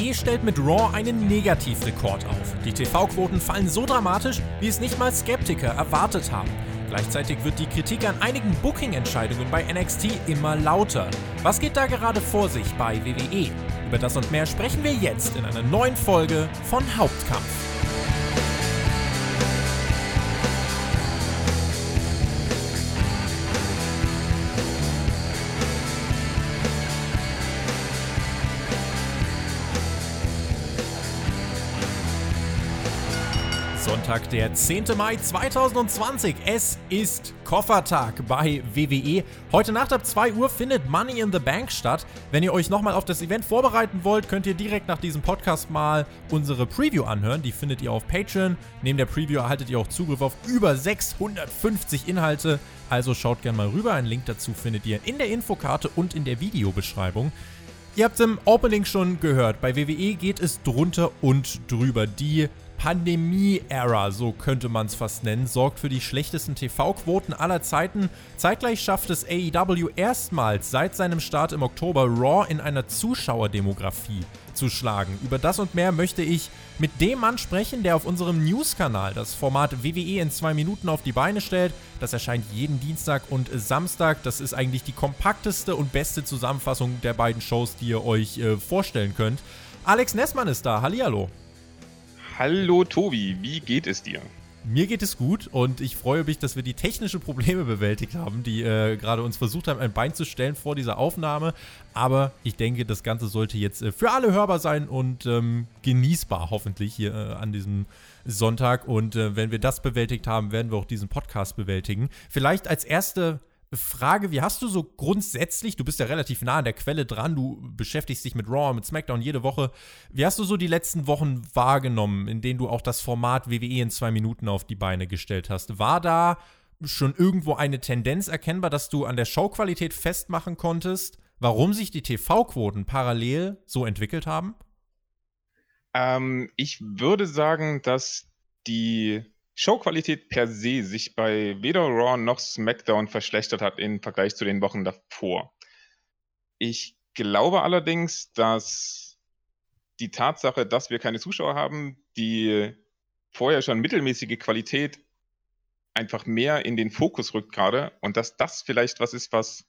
WWE stellt mit Raw einen Negativrekord auf. Die TV-Quoten fallen so dramatisch, wie es nicht mal Skeptiker erwartet haben. Gleichzeitig wird die Kritik an einigen Booking-Entscheidungen bei NXT immer lauter. Was geht da gerade vor sich bei WWE? Über das und mehr sprechen wir jetzt in einer neuen Folge von Hauptkampf. Sonntag, der 10. Mai 2020. Es ist Koffertag bei WWE. Heute Nacht ab 2 Uhr findet Money in the Bank statt. Wenn ihr euch nochmal auf das Event vorbereiten wollt, könnt ihr direkt nach diesem Podcast mal unsere Preview anhören. Die findet ihr auf Patreon. Neben der Preview erhaltet ihr auch Zugriff auf über 650 Inhalte. Also schaut gerne mal rüber. Einen Link dazu findet ihr in der Infokarte und in der Videobeschreibung. Ihr habt es im Opening schon gehört. Bei WWE geht es drunter und drüber. Die Pandemie-Ära, so könnte man es fast nennen, sorgt für die schlechtesten TV-Quoten aller Zeiten. Zeitgleich schafft es AEW erstmals seit seinem Start im Oktober Raw in einer Zuschauerdemografie zu schlagen. Über das und mehr möchte ich mit dem Mann sprechen, der auf unserem News-Kanal das Format WWE in zwei Minuten auf die Beine stellt. Das erscheint jeden Dienstag und Samstag. Das ist eigentlich die kompakteste und beste Zusammenfassung der beiden Shows, die ihr euch äh, vorstellen könnt. Alex Nessmann ist da. Hallihallo. Hallo Tobi, wie geht es dir? Mir geht es gut und ich freue mich, dass wir die technischen Probleme bewältigt haben, die äh, gerade uns versucht haben, ein Bein zu stellen vor dieser Aufnahme. Aber ich denke, das Ganze sollte jetzt äh, für alle hörbar sein und ähm, genießbar, hoffentlich, hier äh, an diesem Sonntag. Und äh, wenn wir das bewältigt haben, werden wir auch diesen Podcast bewältigen. Vielleicht als erste Frage, wie hast du so grundsätzlich, du bist ja relativ nah an der Quelle dran, du beschäftigst dich mit Raw, mit SmackDown jede Woche. Wie hast du so die letzten Wochen wahrgenommen, in denen du auch das Format WWE in zwei Minuten auf die Beine gestellt hast? War da schon irgendwo eine Tendenz erkennbar, dass du an der Showqualität festmachen konntest, warum sich die TV-Quoten parallel so entwickelt haben? Ähm, ich würde sagen, dass die Showqualität per se sich bei weder Raw noch SmackDown verschlechtert hat im Vergleich zu den Wochen davor. Ich glaube allerdings, dass die Tatsache, dass wir keine Zuschauer haben, die vorher schon mittelmäßige Qualität einfach mehr in den Fokus rückt gerade und dass das vielleicht was ist, was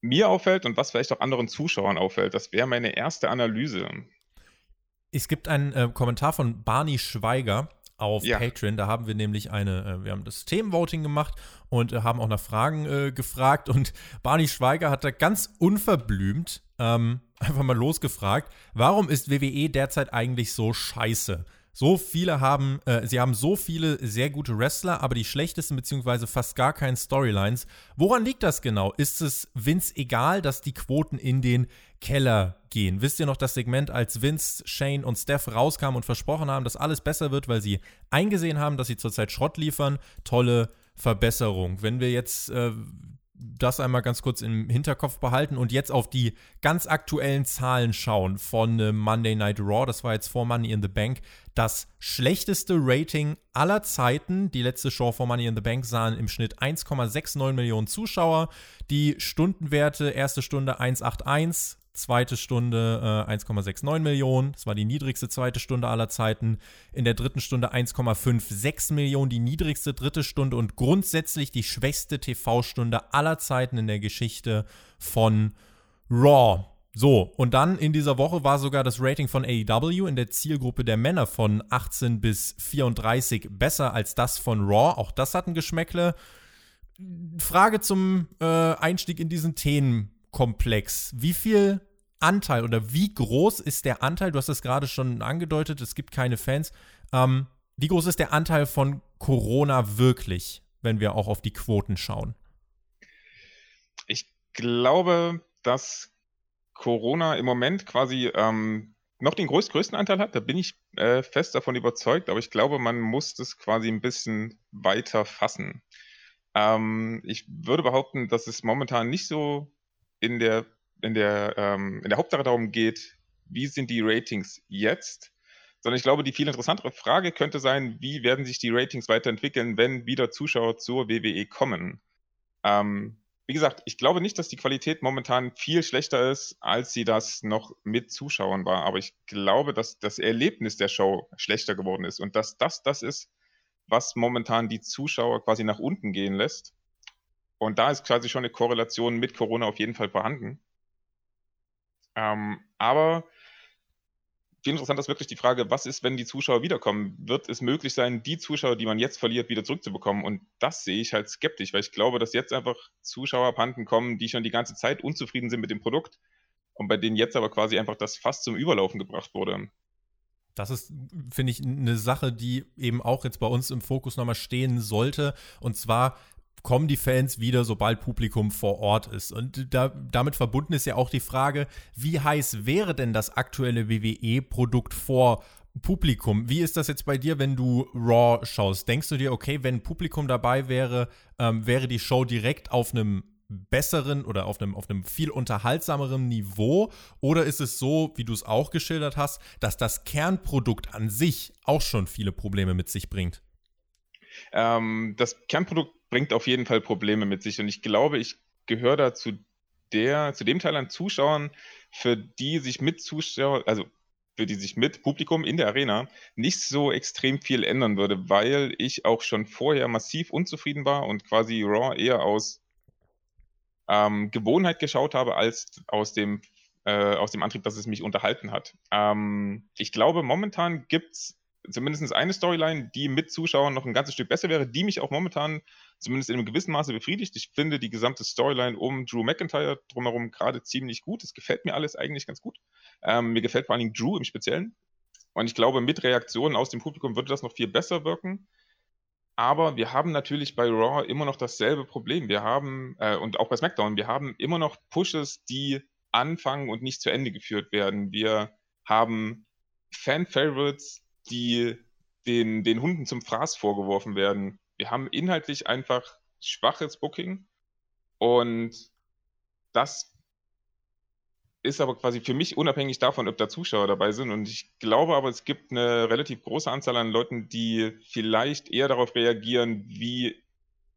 mir auffällt und was vielleicht auch anderen Zuschauern auffällt. Das wäre meine erste Analyse. Es gibt einen äh, Kommentar von Barney Schweiger, auf ja. Patreon. Da haben wir nämlich eine, äh, wir haben das Themenvoting gemacht und äh, haben auch nach Fragen äh, gefragt. Und Barney Schweiger hat da ganz unverblümt ähm, einfach mal losgefragt, warum ist WWE derzeit eigentlich so scheiße? So viele haben, äh, sie haben so viele sehr gute Wrestler, aber die schlechtesten beziehungsweise fast gar keine Storylines. Woran liegt das genau? Ist es Vince egal, dass die Quoten in den Keller gehen? Wisst ihr noch das Segment, als Vince, Shane und Steph rauskamen und versprochen haben, dass alles besser wird, weil sie eingesehen haben, dass sie zurzeit Schrott liefern? Tolle Verbesserung. Wenn wir jetzt äh, das einmal ganz kurz im Hinterkopf behalten und jetzt auf die ganz aktuellen Zahlen schauen von äh, Monday Night Raw. Das war jetzt vor Money in the Bank. Das schlechteste Rating aller Zeiten. Die letzte Show vor Money in the Bank sahen im Schnitt 1,69 Millionen Zuschauer. Die Stundenwerte, erste Stunde 181, zweite Stunde äh, 1,69 Millionen. Das war die niedrigste zweite Stunde aller Zeiten. In der dritten Stunde 1,56 Millionen, die niedrigste dritte Stunde und grundsätzlich die schwächste TV-Stunde aller Zeiten in der Geschichte von Raw. So, und dann in dieser Woche war sogar das Rating von AEW in der Zielgruppe der Männer von 18 bis 34 besser als das von Raw. Auch das hat ein Geschmäckle. Frage zum äh, Einstieg in diesen Themenkomplex. Wie viel Anteil oder wie groß ist der Anteil, du hast es gerade schon angedeutet, es gibt keine Fans, ähm, wie groß ist der Anteil von Corona wirklich, wenn wir auch auf die Quoten schauen? Ich glaube, dass Corona im Moment quasi ähm, noch den größt, größten Anteil hat. Da bin ich äh, fest davon überzeugt, aber ich glaube, man muss das quasi ein bisschen weiter fassen. Ähm, ich würde behaupten, dass es momentan nicht so in der in der, ähm, in der Hauptsache darum geht, wie sind die Ratings jetzt, sondern ich glaube, die viel interessantere Frage könnte sein, wie werden sich die Ratings weiterentwickeln, wenn wieder Zuschauer zur WWE kommen. Ähm, wie gesagt, ich glaube nicht, dass die Qualität momentan viel schlechter ist, als sie das noch mit Zuschauern war. Aber ich glaube, dass das Erlebnis der Show schlechter geworden ist und dass das das ist, was momentan die Zuschauer quasi nach unten gehen lässt. Und da ist quasi schon eine Korrelation mit Corona auf jeden Fall vorhanden. Ähm, aber viel interessanter ist wirklich die Frage, was ist, wenn die Zuschauer wiederkommen? Wird es möglich sein, die Zuschauer, die man jetzt verliert, wieder zurückzubekommen? Und das sehe ich halt skeptisch, weil ich glaube, dass jetzt einfach Zuschauer abhanden kommen, die schon die ganze Zeit unzufrieden sind mit dem Produkt und bei denen jetzt aber quasi einfach das fast zum Überlaufen gebracht wurde. Das ist, finde ich, eine Sache, die eben auch jetzt bei uns im Fokus nochmal stehen sollte. Und zwar, kommen die Fans wieder, sobald Publikum vor Ort ist. Und da, damit verbunden ist ja auch die Frage, wie heiß wäre denn das aktuelle WWE-Produkt vor Publikum? Wie ist das jetzt bei dir, wenn du Raw schaust? Denkst du dir, okay, wenn Publikum dabei wäre, ähm, wäre die Show direkt auf einem besseren oder auf einem, auf einem viel unterhaltsameren Niveau? Oder ist es so, wie du es auch geschildert hast, dass das Kernprodukt an sich auch schon viele Probleme mit sich bringt? Ähm, das Kernprodukt bringt auf jeden Fall Probleme mit sich. Und ich glaube, ich gehöre da zu der, zu dem Teil an Zuschauern, für die sich mit Zuschauern, also für die sich mit Publikum in der Arena nicht so extrem viel ändern würde, weil ich auch schon vorher massiv unzufrieden war und quasi Raw eher aus ähm, Gewohnheit geschaut habe, als aus dem, äh, aus dem Antrieb, dass es mich unterhalten hat. Ähm, ich glaube, momentan gibt es zumindest eine Storyline, die mit Zuschauern noch ein ganzes Stück besser wäre, die mich auch momentan zumindest in einem gewissen Maße befriedigt. Ich finde die gesamte Storyline um Drew McIntyre drumherum gerade ziemlich gut. Es gefällt mir alles eigentlich ganz gut. Ähm, mir gefällt vor allen Dingen Drew im Speziellen. Und ich glaube, mit Reaktionen aus dem Publikum würde das noch viel besser wirken. Aber wir haben natürlich bei Raw immer noch dasselbe Problem. Wir haben, äh, und auch bei SmackDown, wir haben immer noch Pushes, die anfangen und nicht zu Ende geführt werden. Wir haben Fan-Favorites, die den, den Hunden zum Fraß vorgeworfen werden. Wir haben inhaltlich einfach schwaches Booking und das ist aber quasi für mich unabhängig davon, ob da Zuschauer dabei sind. Und ich glaube aber, es gibt eine relativ große Anzahl an Leuten, die vielleicht eher darauf reagieren, wie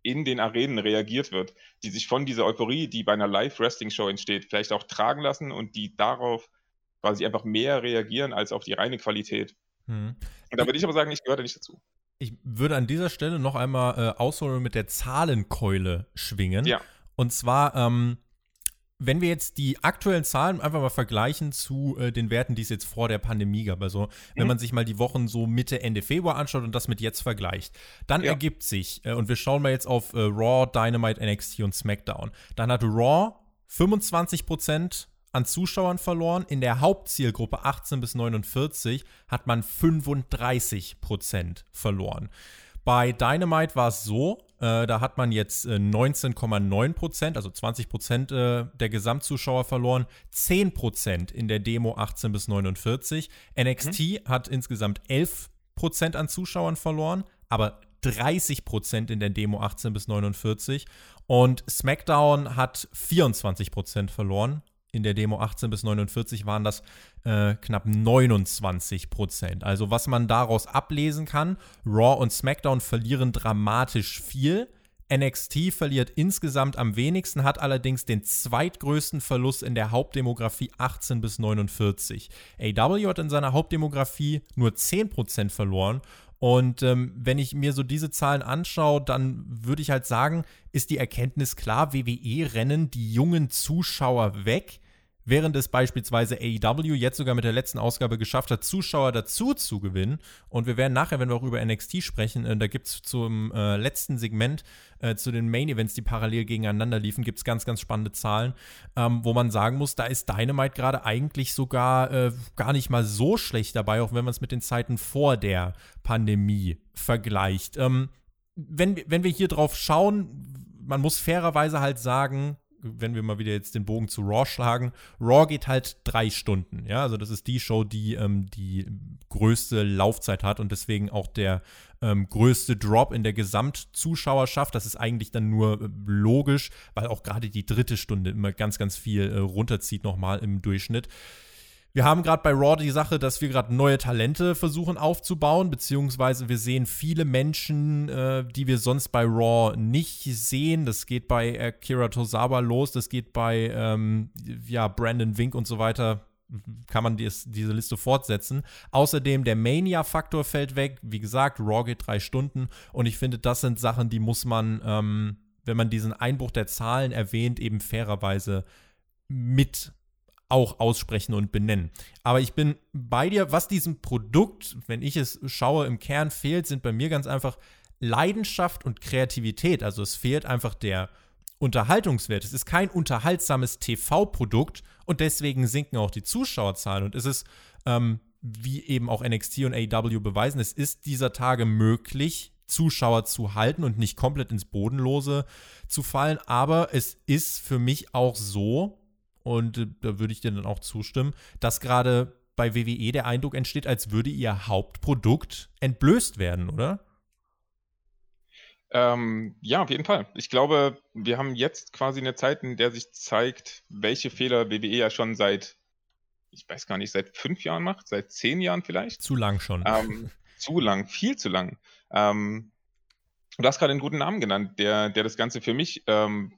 in den Arenen reagiert wird, die sich von dieser Euphorie, die bei einer Live-Wrestling-Show entsteht, vielleicht auch tragen lassen und die darauf quasi einfach mehr reagieren als auf die reine Qualität. Hm. Und da würde ich aber sagen, ich gehöre nicht dazu. Ich würde an dieser Stelle noch einmal äh, ausholen mit der Zahlenkeule schwingen. Ja. Und zwar, ähm, wenn wir jetzt die aktuellen Zahlen einfach mal vergleichen zu äh, den Werten, die es jetzt vor der Pandemie gab, also wenn mhm. man sich mal die Wochen so Mitte, Ende Februar anschaut und das mit jetzt vergleicht, dann ja. ergibt sich, äh, und wir schauen mal jetzt auf äh, Raw, Dynamite, NXT und SmackDown, dann hat Raw 25 Prozent an Zuschauern verloren. In der Hauptzielgruppe 18 bis 49 hat man 35 Prozent verloren. Bei Dynamite war es so, äh, da hat man jetzt äh, 19,9 Prozent, also 20 Prozent äh, der Gesamtzuschauer verloren, 10 Prozent in der Demo 18 bis 49. NXT mhm. hat insgesamt 11 Prozent an Zuschauern verloren, aber 30 Prozent in der Demo 18 bis 49. Und SmackDown hat 24 Prozent verloren, in der Demo 18 bis 49 waren das äh, knapp 29 Prozent. Also was man daraus ablesen kann, Raw und SmackDown verlieren dramatisch viel. NXT verliert insgesamt am wenigsten, hat allerdings den zweitgrößten Verlust in der Hauptdemografie 18 bis 49. AW hat in seiner Hauptdemografie nur 10% verloren und ähm, wenn ich mir so diese Zahlen anschaue, dann würde ich halt sagen, ist die Erkenntnis klar, WWE rennen die jungen Zuschauer weg während es beispielsweise AEW jetzt sogar mit der letzten Ausgabe geschafft hat, Zuschauer dazu zu gewinnen. Und wir werden nachher, wenn wir auch über NXT sprechen, äh, da gibt es zum äh, letzten Segment, äh, zu den Main Events, die parallel gegeneinander liefen, gibt es ganz, ganz spannende Zahlen, ähm, wo man sagen muss, da ist Dynamite gerade eigentlich sogar äh, gar nicht mal so schlecht dabei, auch wenn man es mit den Zeiten vor der Pandemie vergleicht. Ähm, wenn, wenn wir hier drauf schauen, man muss fairerweise halt sagen, wenn wir mal wieder jetzt den Bogen zu Raw schlagen, Raw geht halt drei Stunden. Ja, also das ist die Show, die ähm, die größte Laufzeit hat und deswegen auch der ähm, größte Drop in der Gesamtzuschauerschaft. Das ist eigentlich dann nur äh, logisch, weil auch gerade die dritte Stunde immer ganz, ganz viel äh, runterzieht nochmal im Durchschnitt. Wir haben gerade bei Raw die Sache, dass wir gerade neue Talente versuchen aufzubauen, beziehungsweise wir sehen viele Menschen, äh, die wir sonst bei Raw nicht sehen. Das geht bei Akira Tosawa los, das geht bei ähm, ja, Brandon Wink und so weiter. Kann man dies, diese Liste fortsetzen. Außerdem der Mania-Faktor fällt weg. Wie gesagt, Raw geht drei Stunden und ich finde, das sind Sachen, die muss man, ähm, wenn man diesen Einbruch der Zahlen erwähnt, eben fairerweise mit auch aussprechen und benennen. Aber ich bin bei dir, was diesem Produkt, wenn ich es schaue, im Kern fehlt, sind bei mir ganz einfach Leidenschaft und Kreativität. Also es fehlt einfach der Unterhaltungswert. Es ist kein unterhaltsames TV-Produkt und deswegen sinken auch die Zuschauerzahlen. Und es ist, ähm, wie eben auch NXT und AEW beweisen, es ist dieser Tage möglich, Zuschauer zu halten und nicht komplett ins Bodenlose zu fallen. Aber es ist für mich auch so, und äh, da würde ich dir dann auch zustimmen, dass gerade bei WWE der Eindruck entsteht, als würde ihr Hauptprodukt entblößt werden, oder? Ähm, ja, auf jeden Fall. Ich glaube, wir haben jetzt quasi eine Zeit, in der sich zeigt, welche Fehler WWE ja schon seit, ich weiß gar nicht, seit fünf Jahren macht, seit zehn Jahren vielleicht. Zu lang schon. Ähm, zu lang, viel zu lang. Ähm, du hast gerade einen guten Namen genannt, der, der das Ganze für mich ähm,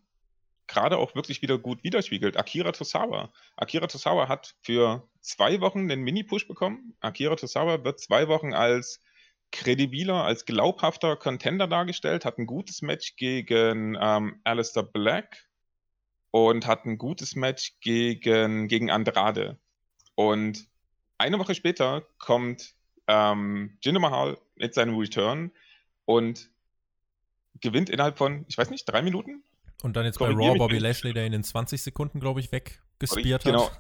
gerade auch wirklich wieder gut widerspiegelt. Akira Tosawa. Akira Tosawa hat für zwei Wochen den Mini-Push bekommen. Akira Tosawa wird zwei Wochen als kredibiler, als glaubhafter Contender dargestellt, hat ein gutes Match gegen ähm, Alistair Black und hat ein gutes Match gegen, gegen Andrade. Und eine Woche später kommt ähm, Jinder Mahal mit seinem Return und gewinnt innerhalb von, ich weiß nicht, drei Minuten und dann jetzt bei Raw Bobby Lashley, der ihn in 20 Sekunden, glaube ich, weggespiert hat. Genau.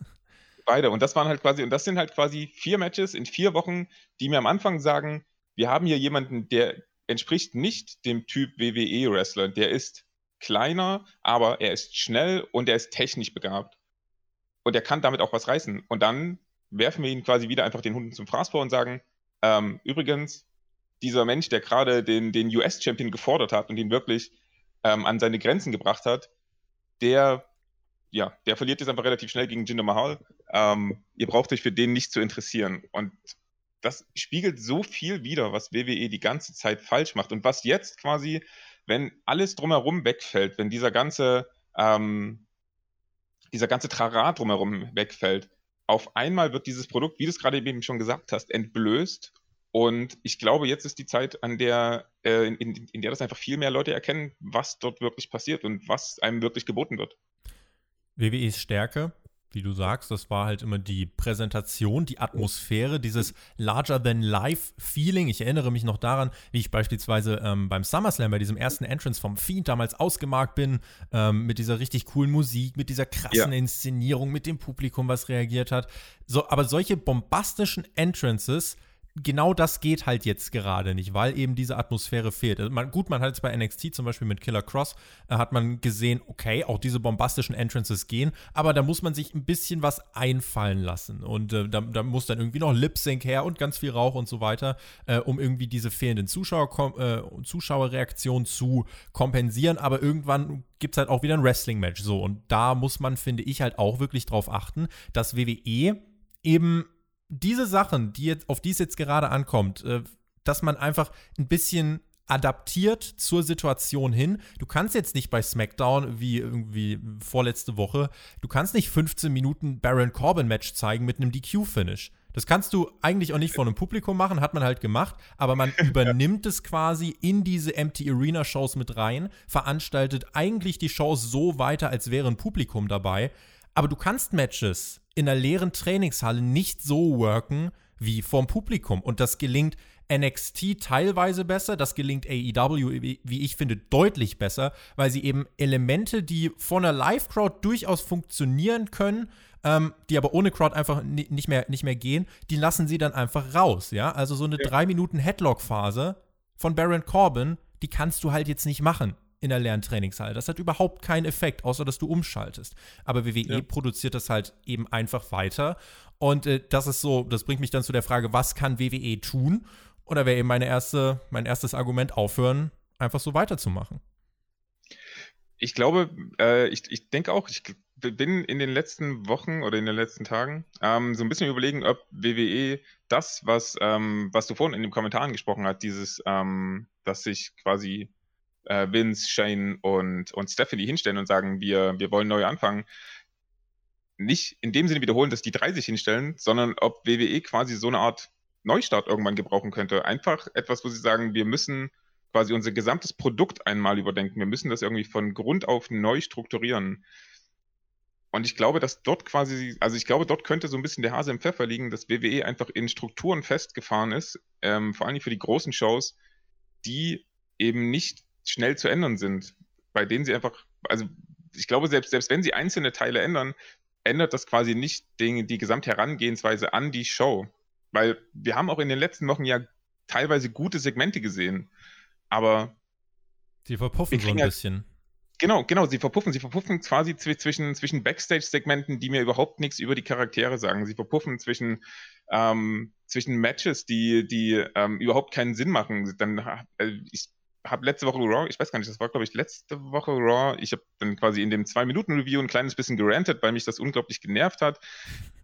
Beide. Und das waren halt quasi, und das sind halt quasi vier Matches in vier Wochen, die mir am Anfang sagen, wir haben hier jemanden, der entspricht nicht dem Typ WWE-Wrestler. Der ist kleiner, aber er ist schnell und er ist technisch begabt. Und er kann damit auch was reißen. Und dann werfen wir ihn quasi wieder einfach den Hunden zum Fraß vor und sagen, ähm, übrigens, dieser Mensch, der gerade den, den US-Champion gefordert hat und ihn wirklich ähm, an seine Grenzen gebracht hat, der, ja, der verliert jetzt einfach relativ schnell gegen Jinder Mahal. Ähm, ihr braucht euch für den nicht zu interessieren. Und das spiegelt so viel wider, was WWE die ganze Zeit falsch macht und was jetzt quasi, wenn alles drumherum wegfällt, wenn dieser ganze, ähm, dieser ganze Trara drumherum wegfällt, auf einmal wird dieses Produkt, wie du es gerade eben schon gesagt hast, entblößt und ich glaube, jetzt ist die Zeit, an der, äh, in, in, der das einfach viel mehr Leute erkennen, was dort wirklich passiert und was einem wirklich geboten wird. WWEs Stärke, wie du sagst, das war halt immer die Präsentation, die Atmosphäre, dieses Larger-than-Life-Feeling. Ich erinnere mich noch daran, wie ich beispielsweise ähm, beim SummerSlam, bei diesem ersten Entrance vom Fiend damals ausgemarkt bin, ähm, mit dieser richtig coolen Musik, mit dieser krassen ja. Inszenierung, mit dem Publikum, was reagiert hat. So, aber solche bombastischen Entrances genau das geht halt jetzt gerade nicht, weil eben diese Atmosphäre fehlt. Also man, gut, man hat jetzt bei NXT zum Beispiel mit Killer Cross, äh, hat man gesehen, okay, auch diese bombastischen Entrances gehen, aber da muss man sich ein bisschen was einfallen lassen. Und äh, da, da, muss dann irgendwie noch Lip Sync her und ganz viel Rauch und so weiter, äh, um irgendwie diese fehlenden Zuschauer, äh, Zuschauerreaktionen zu kompensieren. Aber irgendwann gibt es halt auch wieder ein Wrestling-Match. So, und da muss man, finde ich, halt auch wirklich drauf achten, dass WWE eben diese Sachen, die jetzt, auf die es jetzt gerade ankommt, äh, dass man einfach ein bisschen adaptiert zur Situation hin. Du kannst jetzt nicht bei SmackDown wie irgendwie vorletzte Woche, du kannst nicht 15 Minuten Baron Corbin Match zeigen mit einem DQ-Finish. Das kannst du eigentlich auch nicht vor einem Publikum machen, hat man halt gemacht, aber man übernimmt es quasi in diese Empty Arena Shows mit rein, veranstaltet eigentlich die Shows so weiter, als wäre ein Publikum dabei. Aber du kannst Matches in einer leeren Trainingshalle nicht so worken wie vorm Publikum. Und das gelingt NXT teilweise besser, das gelingt AEW, wie ich finde, deutlich besser, weil sie eben Elemente, die von einer Live-Crowd durchaus funktionieren können, ähm, die aber ohne Crowd einfach nicht mehr, nicht mehr gehen, die lassen sie dann einfach raus, ja. Also so eine ja. drei Minuten Headlock-Phase von Baron Corbin, die kannst du halt jetzt nicht machen in der Lerntrainingshalle. Das hat überhaupt keinen Effekt, außer dass du umschaltest. Aber WWE ja. produziert das halt eben einfach weiter. Und äh, das ist so, das bringt mich dann zu der Frage, was kann WWE tun? Oder wäre eben meine erste, mein erstes Argument, aufhören, einfach so weiterzumachen. Ich glaube, äh, ich, ich denke auch, ich, bin in den letzten Wochen oder in den letzten Tagen ähm, so ein bisschen überlegen, ob WWE das, was, ähm, was du vorhin in den Kommentaren gesprochen hast, dieses, ähm, dass sich quasi äh, Vince, Shane und, und Stephanie hinstellen und sagen, wir, wir wollen neu anfangen, nicht in dem Sinne wiederholen, dass die drei sich hinstellen, sondern ob WWE quasi so eine Art Neustart irgendwann gebrauchen könnte. Einfach etwas, wo sie sagen, wir müssen quasi unser gesamtes Produkt einmal überdenken. Wir müssen das irgendwie von Grund auf neu strukturieren. Und ich glaube, dass dort quasi, also ich glaube, dort könnte so ein bisschen der Hase im Pfeffer liegen, dass WWE einfach in Strukturen festgefahren ist, ähm, vor allem für die großen Shows, die eben nicht schnell zu ändern sind, bei denen sie einfach, also ich glaube, selbst, selbst wenn sie einzelne Teile ändern, ändert das quasi nicht den, die Gesamtherangehensweise an die Show. Weil wir haben auch in den letzten Wochen ja teilweise gute Segmente gesehen, aber. Sie verpuffen so ein ja, bisschen. Genau, genau, sie verpuffen. Sie verpuffen quasi zwischen, zwischen Backstage-Segmenten, die mir überhaupt nichts über die Charaktere sagen. Sie verpuffen zwischen, ähm, zwischen Matches, die, die ähm, überhaupt keinen Sinn machen. Dann, äh, ich habe letzte Woche Raw, ich weiß gar nicht, das war glaube ich letzte Woche Raw, ich habe dann quasi in dem 2-Minuten-Review ein kleines bisschen gerantet, weil mich das unglaublich genervt hat.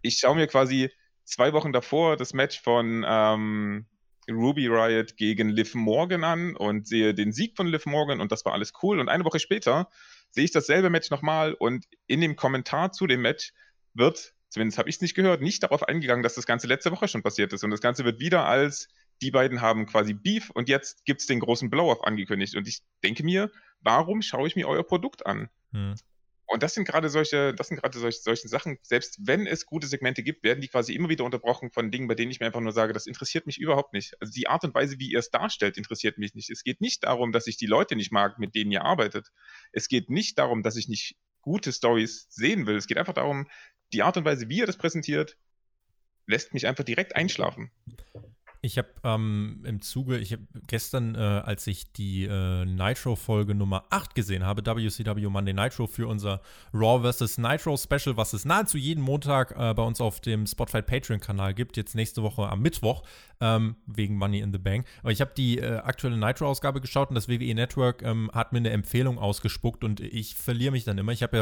Ich schaue mir quasi zwei Wochen davor das Match von ähm, Ruby Riot gegen Liv Morgan an und sehe den Sieg von Liv Morgan und das war alles cool. Und eine Woche später sehe ich dasselbe Match nochmal und in dem Kommentar zu dem Match wird, zumindest habe ich es nicht gehört, nicht darauf eingegangen, dass das Ganze letzte Woche schon passiert ist. Und das Ganze wird wieder als die beiden haben quasi Beef und jetzt gibt es den großen Blow-Off angekündigt. Und ich denke mir, warum schaue ich mir euer Produkt an? Hm. Und das sind gerade solche, das sind gerade solche, solche Sachen, selbst wenn es gute Segmente gibt, werden die quasi immer wieder unterbrochen von Dingen, bei denen ich mir einfach nur sage, das interessiert mich überhaupt nicht. Also die Art und Weise, wie ihr es darstellt, interessiert mich nicht. Es geht nicht darum, dass ich die Leute nicht mag, mit denen ihr arbeitet. Es geht nicht darum, dass ich nicht gute Stories sehen will. Es geht einfach darum, die Art und Weise, wie ihr das präsentiert, lässt mich einfach direkt einschlafen. Ich habe ähm, im Zuge, ich habe gestern, äh, als ich die äh, Nitro-Folge Nummer 8 gesehen habe, WCW Monday Nitro für unser Raw vs. Nitro Special, was es nahezu jeden Montag äh, bei uns auf dem Spotify Patreon-Kanal gibt, jetzt nächste Woche am Mittwoch, ähm, wegen Money in the Bank. Aber ich habe die äh, aktuelle Nitro-Ausgabe geschaut und das WWE Network ähm, hat mir eine Empfehlung ausgespuckt und ich verliere mich dann immer. Ich habe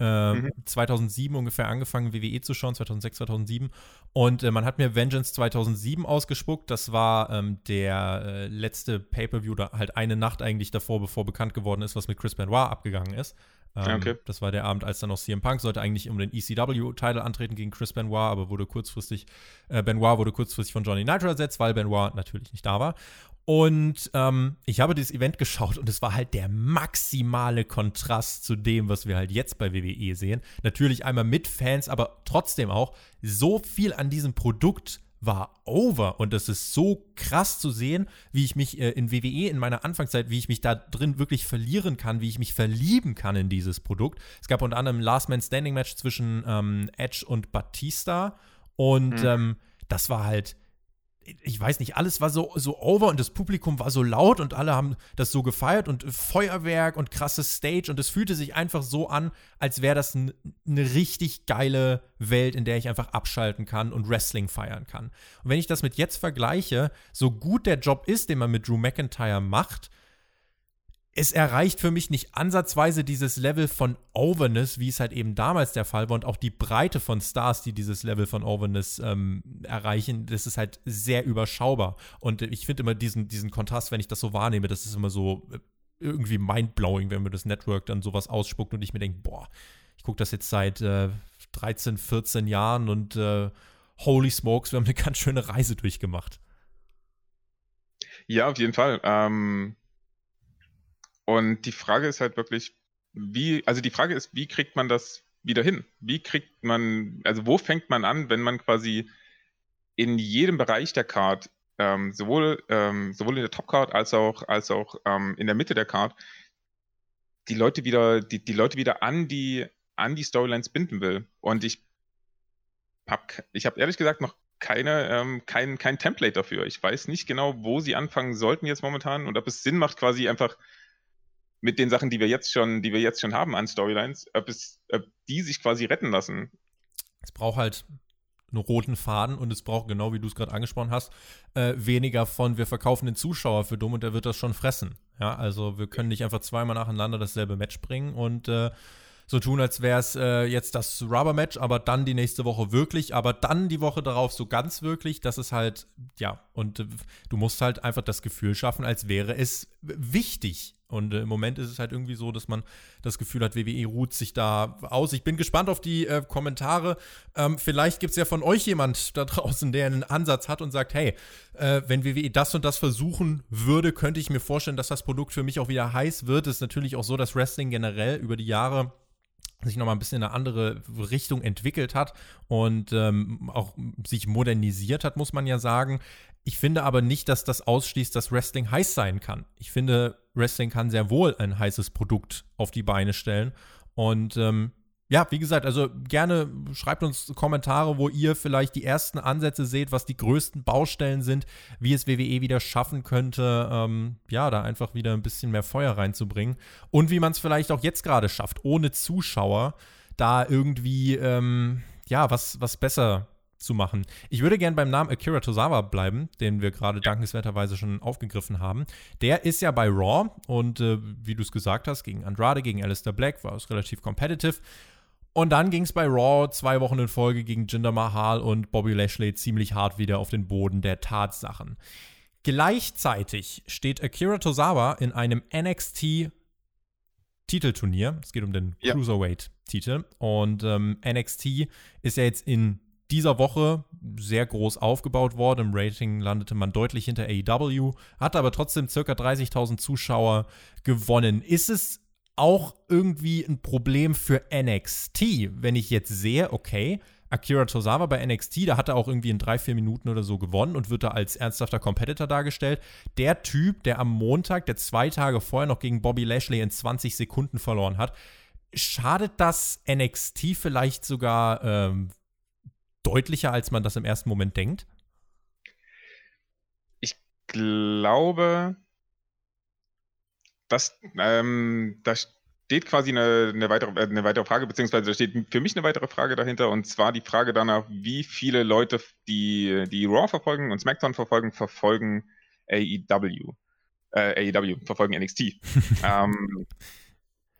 ja äh, mhm. 2007 ungefähr angefangen, WWE zu schauen, 2006, 2007 und äh, man hat mir Vengeance 2007 ausgespuckt. Das war ähm, der äh, letzte Pay-Per-View, oder halt eine Nacht eigentlich davor, bevor bekannt geworden ist, was mit Chris Benoit abgegangen ist. Ähm, okay. Das war der Abend, als dann noch CM Punk sollte eigentlich um den ECW-Titel antreten gegen Chris Benoit, aber wurde kurzfristig, äh, Benoit wurde kurzfristig von Johnny Nitro ersetzt, weil Benoit natürlich nicht da war. Und ähm, ich habe dieses Event geschaut und es war halt der maximale Kontrast zu dem, was wir halt jetzt bei WWE sehen. Natürlich einmal mit Fans, aber trotzdem auch so viel an diesem Produkt war over. Und das ist so krass zu sehen, wie ich mich äh, in WWE in meiner Anfangszeit, wie ich mich da drin wirklich verlieren kann, wie ich mich verlieben kann in dieses Produkt. Es gab unter anderem ein Last Man Standing Match zwischen ähm, Edge und Batista. Und mhm. ähm, das war halt ich weiß nicht, alles war so, so over und das Publikum war so laut und alle haben das so gefeiert und Feuerwerk und krasses Stage und es fühlte sich einfach so an, als wäre das eine richtig geile Welt, in der ich einfach abschalten kann und Wrestling feiern kann. Und wenn ich das mit jetzt vergleiche, so gut der Job ist, den man mit Drew McIntyre macht, es erreicht für mich nicht ansatzweise dieses Level von Overness, wie es halt eben damals der Fall war und auch die Breite von Stars, die dieses Level von Overness ähm, erreichen, das ist halt sehr überschaubar. Und ich finde immer diesen, diesen Kontrast, wenn ich das so wahrnehme, das ist immer so äh, irgendwie mindblowing, wenn mir das Network dann sowas ausspuckt und ich mir denke, boah, ich gucke das jetzt seit äh, 13, 14 Jahren und äh, holy smokes, wir haben eine ganz schöne Reise durchgemacht. Ja, auf jeden Fall. Ähm und die Frage ist halt wirklich, wie, also die Frage ist, wie kriegt man das wieder hin? Wie kriegt man, also wo fängt man an, wenn man quasi in jedem Bereich der Card, ähm, sowohl, ähm, sowohl in der Top-Card als auch, als auch ähm, in der Mitte der Card, die Leute wieder, die, die Leute wieder an die, an die Storylines binden will. Und ich habe ich hab ehrlich gesagt noch keine, ähm, kein, kein Template dafür. Ich weiß nicht genau, wo sie anfangen sollten jetzt momentan und ob es Sinn macht, quasi einfach mit den Sachen, die wir jetzt schon, die wir jetzt schon haben an Storylines, ob, es, ob die sich quasi retten lassen. Es braucht halt einen roten Faden und es braucht, genau wie du es gerade angesprochen hast, äh, weniger von, wir verkaufen den Zuschauer für dumm und der wird das schon fressen. Ja, also wir können nicht einfach zweimal nacheinander dasselbe Match bringen und äh, so tun, als wäre es äh, jetzt das Rubber-Match, aber dann die nächste Woche wirklich, aber dann die Woche darauf so ganz wirklich. Das ist halt, ja, und äh, du musst halt einfach das Gefühl schaffen, als wäre es wichtig. Und äh, im Moment ist es halt irgendwie so, dass man das Gefühl hat, WWE ruht sich da aus. Ich bin gespannt auf die äh, Kommentare. Ähm, vielleicht gibt es ja von euch jemand da draußen, der einen Ansatz hat und sagt, hey, äh, wenn WWE das und das versuchen würde, könnte ich mir vorstellen, dass das Produkt für mich auch wieder heiß wird. Es ist natürlich auch so, dass Wrestling generell über die Jahre sich nochmal ein bisschen in eine andere Richtung entwickelt hat und ähm, auch sich modernisiert hat, muss man ja sagen. Ich finde aber nicht, dass das ausschließt, dass Wrestling heiß sein kann. Ich finde, Wrestling kann sehr wohl ein heißes Produkt auf die Beine stellen. Und ähm, ja, wie gesagt, also gerne schreibt uns Kommentare, wo ihr vielleicht die ersten Ansätze seht, was die größten Baustellen sind, wie es WWE wieder schaffen könnte, ähm, ja, da einfach wieder ein bisschen mehr Feuer reinzubringen. Und wie man es vielleicht auch jetzt gerade schafft, ohne Zuschauer, da irgendwie, ähm, ja, was, was besser zu machen. Ich würde gerne beim Namen Akira Tozawa bleiben, den wir gerade dankenswerterweise schon aufgegriffen haben. Der ist ja bei Raw und äh, wie du es gesagt hast, gegen Andrade, gegen Alistair Black war es relativ competitive. Und dann ging es bei Raw zwei Wochen in Folge gegen Jinder Mahal und Bobby Lashley ziemlich hart wieder auf den Boden der Tatsachen. Gleichzeitig steht Akira Tozawa in einem NXT Titelturnier. Es geht um den ja. Cruiserweight-Titel. Und ähm, NXT ist ja jetzt in dieser Woche sehr groß aufgebaut worden. Im Rating landete man deutlich hinter AEW, hatte aber trotzdem circa 30.000 Zuschauer gewonnen. Ist es auch irgendwie ein Problem für NXT, wenn ich jetzt sehe, okay, Akira Tozawa bei NXT, da hat er auch irgendwie in drei, vier Minuten oder so gewonnen und wird da als ernsthafter Competitor dargestellt. Der Typ, der am Montag, der zwei Tage vorher noch gegen Bobby Lashley in 20 Sekunden verloren hat, schadet das NXT vielleicht sogar ähm, deutlicher, als man das im ersten Moment denkt? Ich glaube, das, ähm, da steht quasi eine, eine, weitere, äh, eine weitere Frage, beziehungsweise da steht für mich eine weitere Frage dahinter, und zwar die Frage danach, wie viele Leute, die, die Raw verfolgen und SmackDown verfolgen, verfolgen AEW. Äh, AEW, verfolgen NXT. ähm,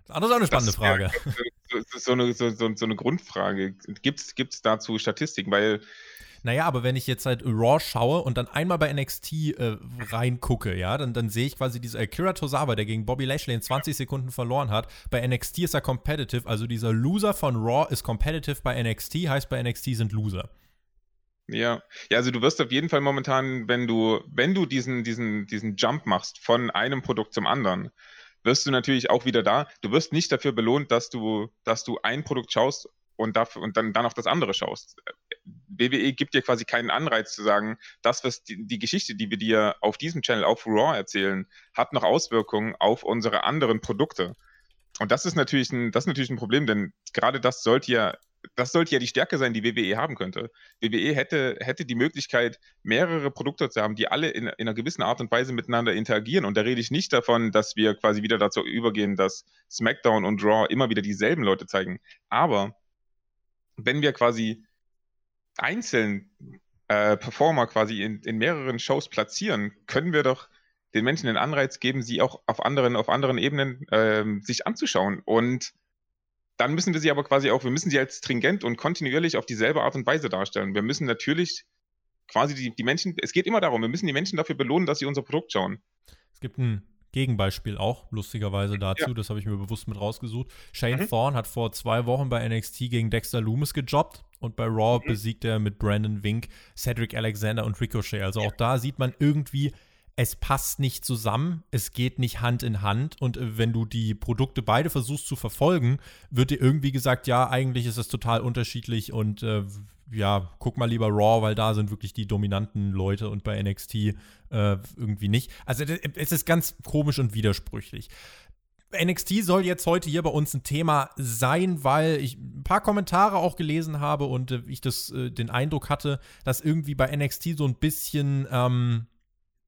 das ist auch eine spannende Frage. Das ist so eine, so, so, eine Grundfrage. Gibt es dazu Statistiken? Weil naja, aber wenn ich jetzt halt Raw schaue und dann einmal bei NXT äh, reingucke, ja, dann, dann sehe ich quasi dieser Akira Tozawa, der gegen Bobby Lashley in 20 Sekunden verloren hat. Bei NXT ist er competitive, also dieser Loser von Raw ist competitive bei NXT, heißt bei NXT sind Loser. Ja, ja, also du wirst auf jeden Fall momentan, wenn du, wenn du diesen, diesen, diesen Jump machst von einem Produkt zum anderen, wirst du natürlich auch wieder da. Du wirst nicht dafür belohnt, dass du, dass du ein Produkt schaust und, dafür, und dann, dann auf das andere schaust. WWE gibt dir quasi keinen Anreiz zu sagen, das, was die, die, Geschichte, die wir dir auf diesem Channel, auf Raw erzählen, hat noch Auswirkungen auf unsere anderen Produkte. Und das ist natürlich ein, das ist natürlich ein Problem, denn gerade das sollte ja, das sollte ja die Stärke sein, die WWE haben könnte. WWE hätte, hätte die Möglichkeit, mehrere Produkte zu haben, die alle in, in einer gewissen Art und Weise miteinander interagieren. Und da rede ich nicht davon, dass wir quasi wieder dazu übergehen, dass SmackDown und Raw immer wieder dieselben Leute zeigen. Aber wenn wir quasi einzeln äh, Performer quasi in, in mehreren Shows platzieren, können wir doch den Menschen den Anreiz geben, sie auch auf anderen, auf anderen Ebenen ähm, sich anzuschauen. Und dann müssen wir sie aber quasi auch, wir müssen sie als stringent und kontinuierlich auf dieselbe Art und Weise darstellen. Wir müssen natürlich quasi die, die Menschen, es geht immer darum, wir müssen die Menschen dafür belohnen, dass sie unser Produkt schauen. Es gibt ein Gegenbeispiel auch, lustigerweise dazu, ja. das habe ich mir bewusst mit rausgesucht. Shane mhm. Thorne hat vor zwei Wochen bei NXT gegen Dexter Loomis gejobbt und bei Raw mhm. besiegt er mit Brandon Wink, Cedric Alexander und Ricochet. Also ja. auch da sieht man irgendwie, es passt nicht zusammen, es geht nicht Hand in Hand und äh, wenn du die Produkte beide versuchst zu verfolgen, wird dir irgendwie gesagt, ja, eigentlich ist es total unterschiedlich und äh, ja, guck mal lieber Raw, weil da sind wirklich die dominanten Leute und bei NXT äh, irgendwie nicht. Also es ist ganz komisch und widersprüchlich. NXT soll jetzt heute hier bei uns ein Thema sein, weil ich ein paar Kommentare auch gelesen habe und äh, ich das, äh, den Eindruck hatte, dass irgendwie bei NXT so ein bisschen ähm,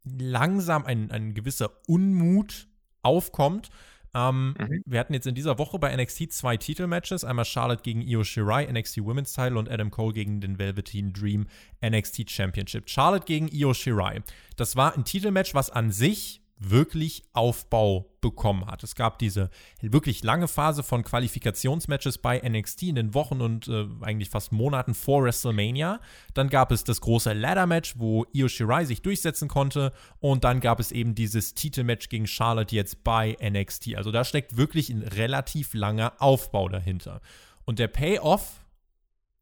langsam ein, ein gewisser Unmut aufkommt ähm, mhm. Wir hatten jetzt in dieser Woche bei NXT zwei Titelmatches. Einmal Charlotte gegen Io Shirai, NXT Women's Title und Adam Cole gegen den Velveteen Dream NXT Championship. Charlotte gegen Io Shirai. Das war ein Titelmatch, was an sich wirklich Aufbau bekommen hat. Es gab diese wirklich lange Phase von Qualifikationsmatches bei NXT in den Wochen und äh, eigentlich fast Monaten vor WrestleMania. Dann gab es das große Ladder-Match, wo Io Shirai sich durchsetzen konnte. Und dann gab es eben dieses Titelmatch gegen Charlotte jetzt bei NXT. Also da steckt wirklich ein relativ langer Aufbau dahinter. Und der Payoff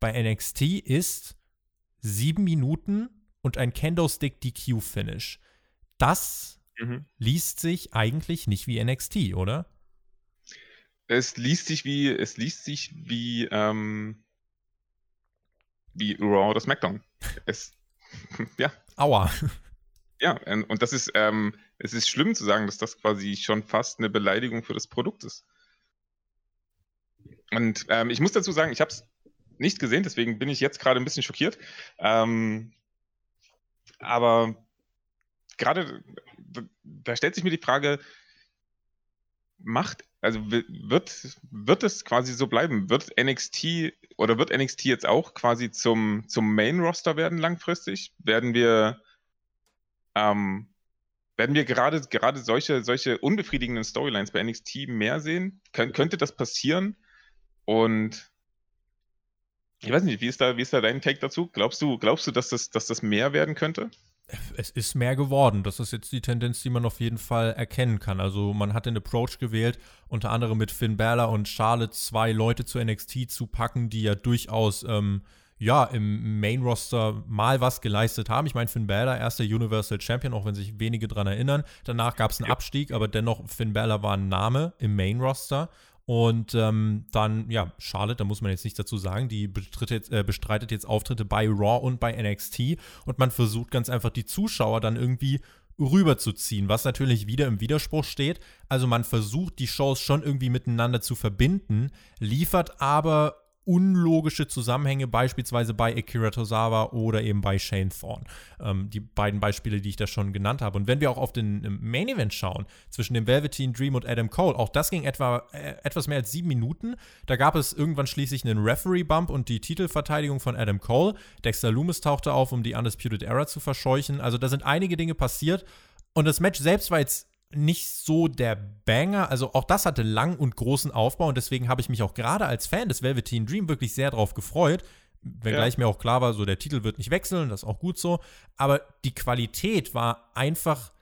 bei NXT ist sieben Minuten und ein Kendo-Stick DQ-Finish. Das mhm. liest sich eigentlich nicht wie NXT, oder? Es liest sich wie, es liest sich wie, ähm, wie Raw oder SmackDown. Es, ja. Aua. Ja, und das ist, ähm, es ist schlimm zu sagen, dass das quasi schon fast eine Beleidigung für das Produkt ist. Und ähm, ich muss dazu sagen, ich habe es nicht gesehen, deswegen bin ich jetzt gerade ein bisschen schockiert. Ähm, aber gerade, da stellt sich mir die Frage, macht, also wird, wird es quasi so bleiben? Wird NXT oder wird NXT jetzt auch quasi zum, zum Main-Roster werden langfristig? Werden wir, ähm, werden wir gerade, gerade solche, solche unbefriedigenden Storylines bei NXT mehr sehen? Kön könnte das passieren? Und ich weiß nicht, wie ist da, wie ist da dein Take dazu? Glaubst du, glaubst du, dass das, dass das mehr werden könnte? Es ist mehr geworden. Das ist jetzt die Tendenz, die man auf jeden Fall erkennen kann. Also man hat den Approach gewählt, unter anderem mit Finn Balor und Charlotte zwei Leute zu NXT zu packen, die ja durchaus ähm, ja, im Main-Roster mal was geleistet haben. Ich meine, Finn Balor, erster Universal Champion, auch wenn sich wenige daran erinnern. Danach gab es einen Abstieg, aber dennoch, Finn Balor war ein Name im Main-Roster. Und ähm, dann, ja, Charlotte, da muss man jetzt nichts dazu sagen, die jetzt, äh, bestreitet jetzt Auftritte bei Raw und bei NXT und man versucht ganz einfach die Zuschauer dann irgendwie rüberzuziehen, was natürlich wieder im Widerspruch steht. Also man versucht die Shows schon irgendwie miteinander zu verbinden, liefert aber unlogische Zusammenhänge, beispielsweise bei Akira Tozawa oder eben bei Shane Thorne. Ähm, die beiden Beispiele, die ich da schon genannt habe. Und wenn wir auch auf den Main Event schauen, zwischen dem Velveteen Dream und Adam Cole, auch das ging etwa äh, etwas mehr als sieben Minuten. Da gab es irgendwann schließlich einen Referee-Bump und die Titelverteidigung von Adam Cole. Dexter Loomis tauchte auf, um die Undisputed Era zu verscheuchen. Also da sind einige Dinge passiert. Und das Match selbst war jetzt nicht so der Banger. Also auch das hatte lang und großen Aufbau und deswegen habe ich mich auch gerade als Fan des Velveteen Dream wirklich sehr drauf gefreut. Wenngleich ja. mir auch klar war, so der Titel wird nicht wechseln, das ist auch gut so. Aber die Qualität war einfach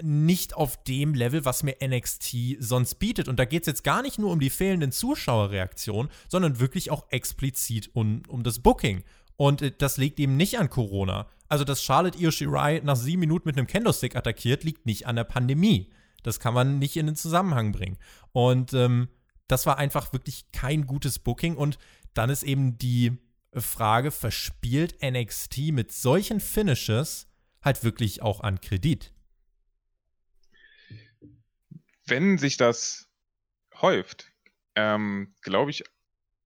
nicht auf dem Level, was mir NXT sonst bietet. Und da geht es jetzt gar nicht nur um die fehlenden Zuschauerreaktionen, sondern wirklich auch explizit um, um das Booking. Und äh, das liegt eben nicht an Corona. Also, dass Charlotte Io Shirai nach sieben Minuten mit einem Kendo-Stick attackiert, liegt nicht an der Pandemie. Das kann man nicht in den Zusammenhang bringen. Und ähm, das war einfach wirklich kein gutes Booking. Und dann ist eben die Frage, verspielt NXT mit solchen Finishes halt wirklich auch an Kredit? Wenn sich das häuft, ähm, glaube ich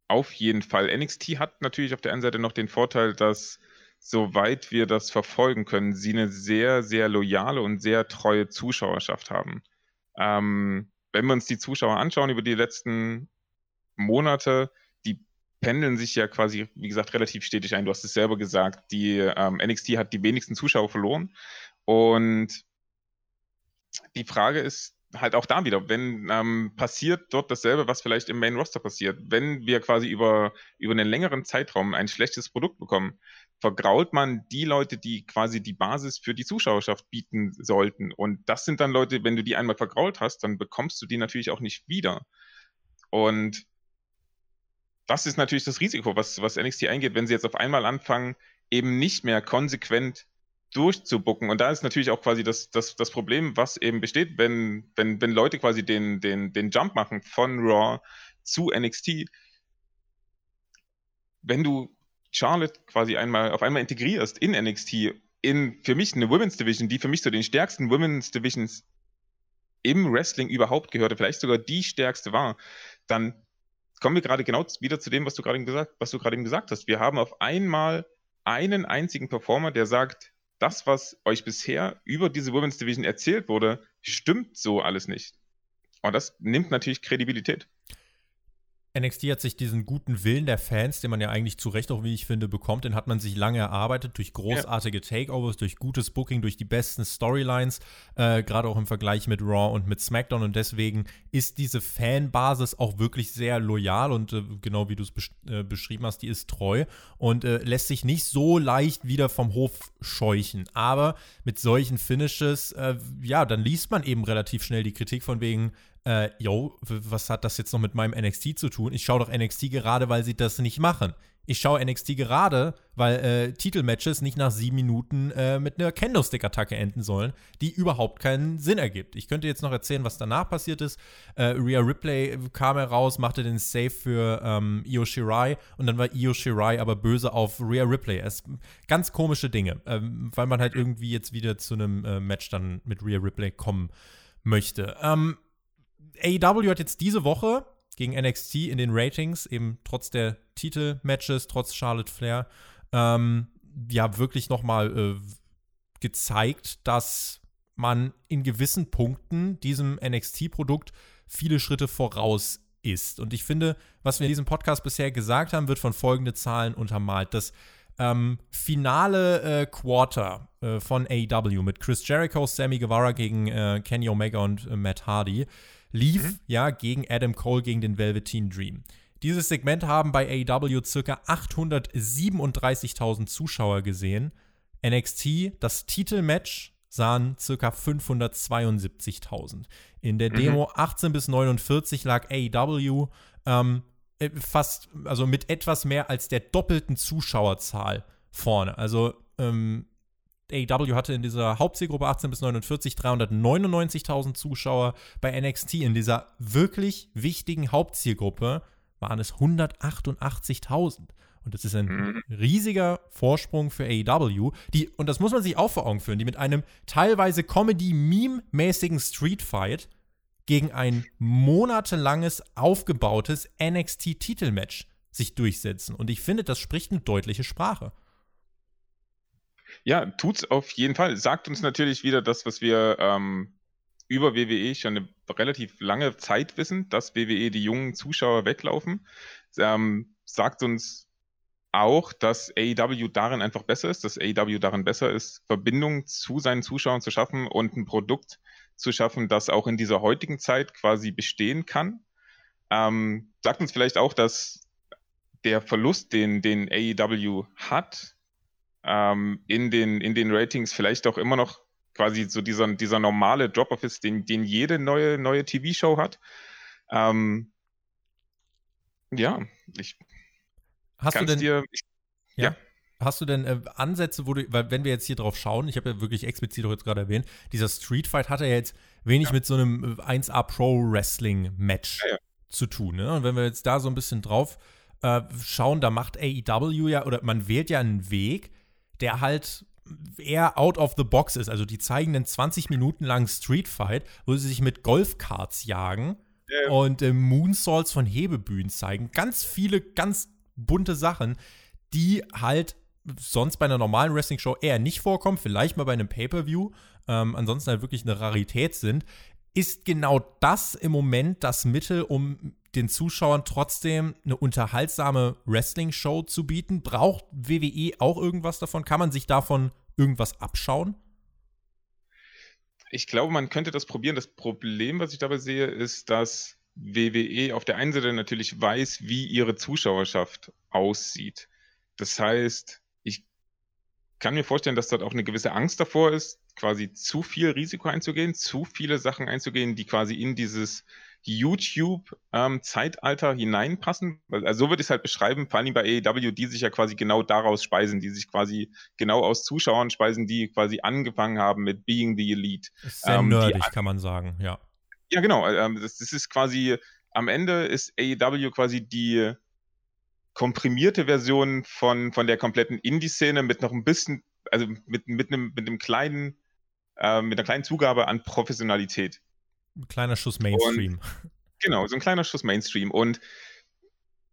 auf jeden Fall. NXT hat natürlich auf der einen Seite noch den Vorteil, dass soweit wir das verfolgen können, sie eine sehr, sehr loyale und sehr treue Zuschauerschaft haben. Ähm, wenn wir uns die Zuschauer anschauen über die letzten Monate, die pendeln sich ja quasi, wie gesagt, relativ stetig ein. Du hast es selber gesagt, die ähm, NXT hat die wenigsten Zuschauer verloren. Und die Frage ist halt auch da wieder, wenn ähm, passiert dort dasselbe, was vielleicht im Main Roster passiert. Wenn wir quasi über, über einen längeren Zeitraum ein schlechtes Produkt bekommen, vergrault man die Leute, die quasi die Basis für die Zuschauerschaft bieten sollten. Und das sind dann Leute, wenn du die einmal vergrault hast, dann bekommst du die natürlich auch nicht wieder. Und das ist natürlich das Risiko, was, was NXT eingeht, wenn sie jetzt auf einmal anfangen, eben nicht mehr konsequent durchzubucken. Und da ist natürlich auch quasi das, das, das Problem, was eben besteht, wenn, wenn, wenn Leute quasi den, den, den Jump machen von Raw zu NXT. Wenn du Charlotte quasi einmal auf einmal integrierst in NXT, in für mich eine Women's Division, die für mich zu den stärksten Women's Divisions im Wrestling überhaupt gehörte, vielleicht sogar die stärkste war, dann kommen wir gerade genau wieder zu dem, was du gerade gesagt, was du gerade eben gesagt hast. Wir haben auf einmal einen einzigen Performer, der sagt, das, was euch bisher über diese Women's Division erzählt wurde, stimmt so alles nicht. Und das nimmt natürlich Kredibilität. NXT hat sich diesen guten Willen der Fans, den man ja eigentlich zu Recht auch, wie ich finde, bekommt, den hat man sich lange erarbeitet durch großartige. Takeovers, durch gutes Booking, durch die besten Storylines, äh, gerade auch im Vergleich mit Raw und mit SmackDown. Und deswegen ist diese Fanbasis auch wirklich sehr loyal und äh, genau wie du es besch äh, beschrieben hast, die ist treu und äh, lässt sich nicht so leicht wieder vom Hof scheuchen. Aber mit solchen Finishes, äh, ja, dann liest man eben relativ schnell die Kritik von wegen, äh, yo, was hat das jetzt noch mit meinem NXT zu tun? Ich schaue doch NXT gerade, weil sie das nicht machen. Ich schaue NXT gerade, weil äh, Titelmatches nicht nach sieben Minuten äh, mit einer Kendo-Stick-Attacke enden sollen, die überhaupt keinen Sinn ergibt. Ich könnte jetzt noch erzählen, was danach passiert ist. Äh, Rhea Ripley kam heraus, machte den Save für ähm, Io Shirai und dann war Io Shirai aber böse auf Rhea Ripley. Es, ganz komische Dinge, ähm, weil man halt irgendwie jetzt wieder zu einem äh, Match dann mit Rhea Ripley kommen möchte. Ähm, AEW hat jetzt diese Woche gegen NXT in den Ratings, eben trotz der Titelmatches, trotz Charlotte Flair, ähm, ja, wirklich nochmal äh, gezeigt, dass man in gewissen Punkten diesem NXT-Produkt viele Schritte voraus ist. Und ich finde, was wir in diesem Podcast bisher gesagt haben, wird von folgenden Zahlen untermalt. Das ähm, finale äh, Quarter äh, von AEW mit Chris Jericho, Sammy Guevara gegen äh, Kenny Omega und äh, Matt Hardy lief mhm. ja gegen Adam Cole gegen den Velveteen Dream. Dieses Segment haben bei AEW ca. 837.000 Zuschauer gesehen. NXT, das Titelmatch, sahen ca. 572.000. In der mhm. Demo mhm. 18 bis 49 lag AEW ähm, äh, fast, also mit etwas mehr als der doppelten Zuschauerzahl vorne. Also ähm, AEW hatte in dieser Hauptzielgruppe 18 bis 49 399.000 Zuschauer. Bei NXT in dieser wirklich wichtigen Hauptzielgruppe waren es 188.000. Und das ist ein mhm. riesiger Vorsprung für AEW, die, und das muss man sich auch vor Augen führen, die mit einem teilweise Comedy-Meme-mäßigen Streetfight gegen ein monatelanges aufgebautes NXT-Titelmatch sich durchsetzen. Und ich finde, das spricht eine deutliche Sprache. Ja, tut's auf jeden Fall. Sagt uns natürlich wieder das, was wir ähm, über WWE schon eine relativ lange Zeit wissen, dass WWE die jungen Zuschauer weglaufen. Ähm, sagt uns auch, dass AEW darin einfach besser ist, dass AEW darin besser ist, Verbindung zu seinen Zuschauern zu schaffen und ein Produkt zu schaffen, das auch in dieser heutigen Zeit quasi bestehen kann. Ähm, sagt uns vielleicht auch, dass der Verlust, den, den AEW hat, ähm, in, den, in den Ratings vielleicht auch immer noch quasi so dieser, dieser normale Drop-Off ist, den, den jede neue, neue TV-Show hat. Ähm, ja, ich Hast du denn, dir, ich, ja. ja. Hast du denn äh, Ansätze, wo du, weil wenn wir jetzt hier drauf schauen, ich habe ja wirklich explizit auch jetzt gerade erwähnt, dieser Street Fight hat ja jetzt wenig ja. mit so einem 1A äh, Pro Wrestling Match ja, zu tun. Ne? Und wenn wir jetzt da so ein bisschen drauf äh, schauen, da macht AEW ja, oder man wählt ja einen Weg, der halt eher out of the box ist. Also die zeigen einen 20 Minuten langen Street Fight, wo sie sich mit Golfkarts jagen yeah. und äh, Moonsaults von Hebebühnen zeigen. Ganz viele, ganz bunte Sachen, die halt sonst bei einer normalen Wrestling-Show eher nicht vorkommen, vielleicht mal bei einem Pay-Per-View, ähm, ansonsten halt wirklich eine Rarität sind. Ist genau das im Moment das Mittel, um den Zuschauern trotzdem eine unterhaltsame Wrestling-Show zu bieten? Braucht WWE auch irgendwas davon? Kann man sich davon irgendwas abschauen? Ich glaube, man könnte das probieren. Das Problem, was ich dabei sehe, ist, dass WWE auf der einen Seite natürlich weiß, wie ihre Zuschauerschaft aussieht. Das heißt, ich kann mir vorstellen, dass dort auch eine gewisse Angst davor ist, quasi zu viel Risiko einzugehen, zu viele Sachen einzugehen, die quasi in dieses YouTube-Zeitalter ähm, hineinpassen. Also so würde ich es halt beschreiben, vor allem bei AEW, die sich ja quasi genau daraus speisen, die sich quasi genau aus Zuschauern speisen, die quasi angefangen haben mit Being the Elite. Sehr ähm, nerdig, kann man sagen, ja. Ja, genau. Ähm, das, das ist quasi, am Ende ist AEW quasi die komprimierte Version von, von der kompletten Indie-Szene mit noch ein bisschen, also mit, mit, einem, mit einem kleinen, äh, mit einer kleinen Zugabe an Professionalität. Ein kleiner Schuss Mainstream. Und, genau, so ein kleiner Schuss Mainstream. Und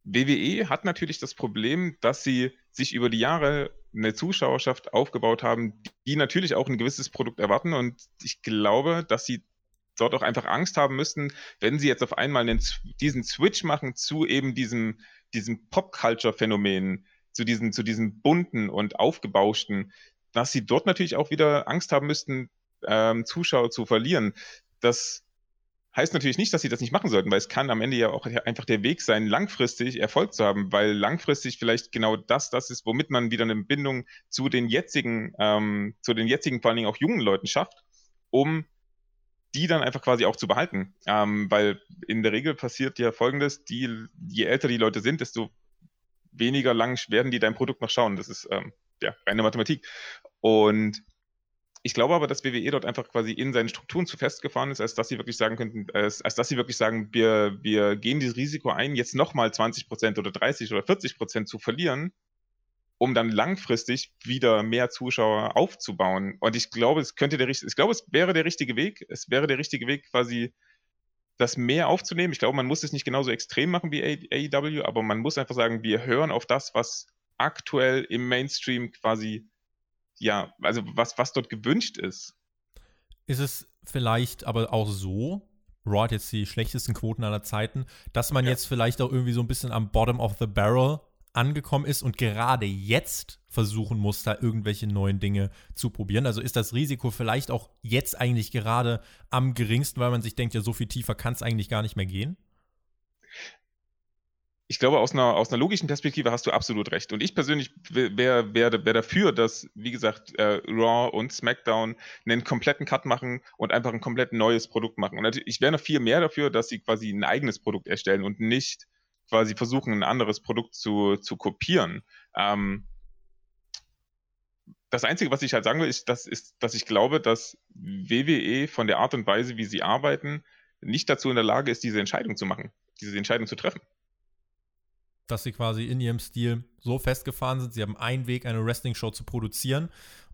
WWE hat natürlich das Problem, dass sie sich über die Jahre eine Zuschauerschaft aufgebaut haben, die natürlich auch ein gewisses Produkt erwarten. Und ich glaube, dass sie dort auch einfach Angst haben müssten, wenn sie jetzt auf einmal einen, diesen Switch machen zu eben diesem, diesem Pop-Culture-Phänomen, zu diesen, zu diesen bunten und aufgebauschten, dass sie dort natürlich auch wieder Angst haben müssten, ähm, Zuschauer zu verlieren. Das heißt natürlich nicht, dass sie das nicht machen sollten, weil es kann am Ende ja auch einfach der Weg sein, langfristig Erfolg zu haben, weil langfristig vielleicht genau das das ist, womit man wieder eine Bindung zu den jetzigen, ähm, zu den jetzigen vor allen Dingen auch jungen Leuten schafft, um die dann einfach quasi auch zu behalten. Ähm, weil in der Regel passiert ja folgendes, die, je älter die Leute sind, desto weniger lang werden die dein Produkt noch schauen. Das ist ähm, ja reine Mathematik. Und ich glaube aber, dass WWE dort einfach quasi in seinen Strukturen zu festgefahren ist, als dass sie wirklich sagen könnten, als, als dass sie wirklich sagen, wir, wir gehen dieses Risiko ein, jetzt nochmal 20 Prozent oder 30 oder 40 Prozent zu verlieren, um dann langfristig wieder mehr Zuschauer aufzubauen. Und ich glaube, es könnte der ich glaube, es wäre der richtige Weg. Es wäre der richtige Weg, quasi das mehr aufzunehmen. Ich glaube, man muss es nicht genauso extrem machen wie AEW, aber man muss einfach sagen, wir hören auf das, was aktuell im Mainstream quasi ja, also was, was dort gewünscht ist. Ist es vielleicht aber auch so, Raw hat jetzt die schlechtesten Quoten aller Zeiten, dass man ja. jetzt vielleicht auch irgendwie so ein bisschen am Bottom of the Barrel angekommen ist und gerade jetzt versuchen muss, da irgendwelche neuen Dinge zu probieren. Also ist das Risiko vielleicht auch jetzt eigentlich gerade am geringsten, weil man sich denkt, ja, so viel tiefer kann es eigentlich gar nicht mehr gehen? Ich glaube, aus einer, aus einer logischen Perspektive hast du absolut recht. Und ich persönlich wäre wär, wär dafür, dass, wie gesagt, äh, Raw und SmackDown einen kompletten Cut machen und einfach ein komplett neues Produkt machen. Und ich wäre noch viel mehr dafür, dass sie quasi ein eigenes Produkt erstellen und nicht quasi versuchen, ein anderes Produkt zu, zu kopieren. Ähm, das Einzige, was ich halt sagen will, ist, dass, ist, dass ich glaube, dass WWE von der Art und Weise, wie sie arbeiten, nicht dazu in der Lage ist, diese Entscheidung zu machen, diese Entscheidung zu treffen dass sie quasi in ihrem Stil so festgefahren sind. Sie haben einen Weg, eine Wrestling-Show zu produzieren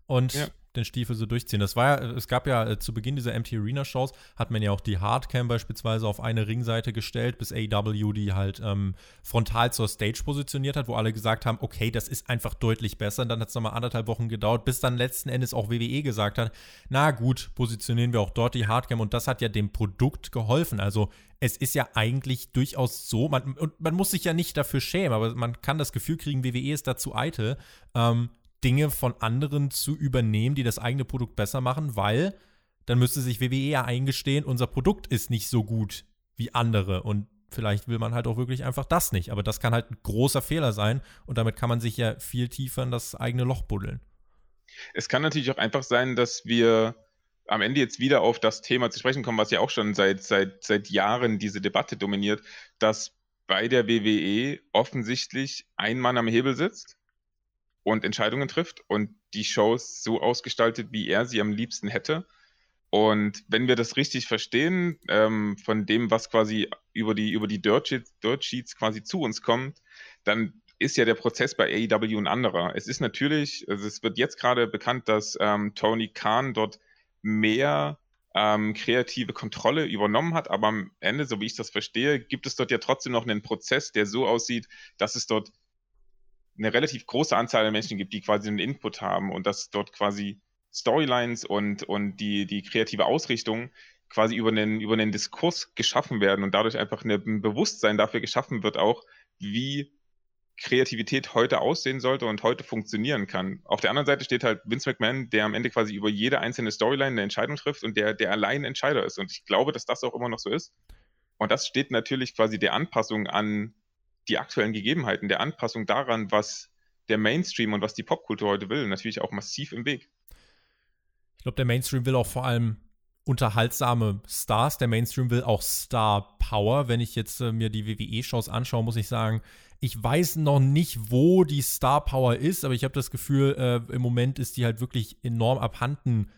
und ja. den Stiefel so durchziehen. Das war ja, es gab ja äh, zu Beginn dieser MT Arena Shows, hat man ja auch die Hardcam beispielsweise auf eine Ringseite gestellt, bis AW die halt ähm, frontal zur Stage positioniert hat, wo alle gesagt haben, okay, das ist einfach deutlich besser. Und dann hat es nochmal anderthalb Wochen gedauert, bis dann letzten Endes auch WWE gesagt hat, na gut, positionieren wir auch dort die Hardcam und das hat ja dem Produkt geholfen. Also es ist ja eigentlich durchaus so, man, und man muss sich ja nicht dafür schämen, aber man kann das Gefühl kriegen, WWE ist dazu eitel, ähm, Dinge von anderen zu übernehmen, die das eigene Produkt besser machen, weil dann müsste sich WWE ja eingestehen, unser Produkt ist nicht so gut wie andere und vielleicht will man halt auch wirklich einfach das nicht. Aber das kann halt ein großer Fehler sein und damit kann man sich ja viel tiefer in das eigene Loch buddeln. Es kann natürlich auch einfach sein, dass wir am Ende jetzt wieder auf das Thema zu sprechen kommen, was ja auch schon seit, seit, seit Jahren diese Debatte dominiert, dass bei der WWE offensichtlich ein Mann am Hebel sitzt und Entscheidungen trifft und die Shows so ausgestaltet, wie er sie am liebsten hätte. Und wenn wir das richtig verstehen, ähm, von dem, was quasi über die, über die Dirt Sheets, Dirt Sheets quasi zu uns kommt, dann ist ja der Prozess bei AEW ein anderer. Es ist natürlich, also es wird jetzt gerade bekannt, dass ähm, Tony Khan dort mehr ähm, kreative Kontrolle übernommen hat. Aber am Ende, so wie ich das verstehe, gibt es dort ja trotzdem noch einen Prozess, der so aussieht, dass es dort eine relativ große Anzahl der Menschen gibt, die quasi einen Input haben und dass dort quasi Storylines und, und die, die kreative Ausrichtung quasi über einen, über einen Diskurs geschaffen werden und dadurch einfach ein Bewusstsein dafür geschaffen wird, auch wie Kreativität heute aussehen sollte und heute funktionieren kann. Auf der anderen Seite steht halt Vince McMahon, der am Ende quasi über jede einzelne Storyline eine Entscheidung trifft und der, der allein Entscheider ist. Und ich glaube, dass das auch immer noch so ist. Und das steht natürlich quasi der Anpassung an die aktuellen Gegebenheiten, der Anpassung daran, was der Mainstream und was die Popkultur heute will, natürlich auch massiv im Weg. Ich glaube, der Mainstream will auch vor allem unterhaltsame Stars. Der Mainstream will auch Star Power. Wenn ich jetzt äh, mir die WWE-Shows anschaue, muss ich sagen, ich weiß noch nicht, wo die Star Power ist, aber ich habe das Gefühl, äh, im Moment ist die halt wirklich enorm abhanden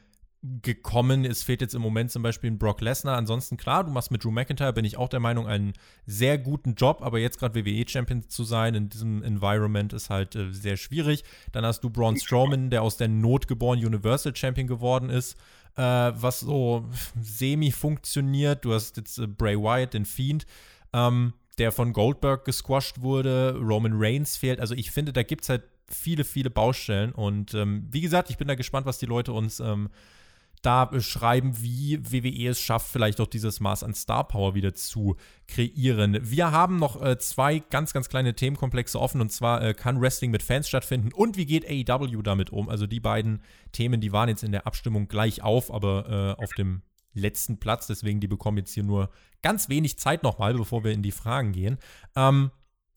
gekommen. Es fehlt jetzt im Moment zum Beispiel ein Brock Lesnar. Ansonsten, klar, du machst mit Drew McIntyre, bin ich auch der Meinung, einen sehr guten Job, aber jetzt gerade WWE-Champion zu sein in diesem Environment ist halt äh, sehr schwierig. Dann hast du Braun Strowman, der aus der Not geboren Universal Champion geworden ist, äh, was so semi funktioniert. Du hast jetzt äh, Bray Wyatt, den Fiend. Ähm, der von Goldberg gesquashed wurde, Roman Reigns fehlt. Also ich finde, da gibt es halt viele, viele Baustellen. Und ähm, wie gesagt, ich bin da gespannt, was die Leute uns ähm, da beschreiben, wie WWE es schafft, vielleicht auch dieses Maß an Star Power wieder zu kreieren. Wir haben noch äh, zwei ganz, ganz kleine Themenkomplexe offen und zwar äh, kann Wrestling mit Fans stattfinden und wie geht AEW damit um? Also die beiden Themen, die waren jetzt in der Abstimmung gleich auf, aber äh, auf dem letzten Platz, deswegen die bekommen jetzt hier nur ganz wenig Zeit nochmal, bevor wir in die Fragen gehen. Ähm,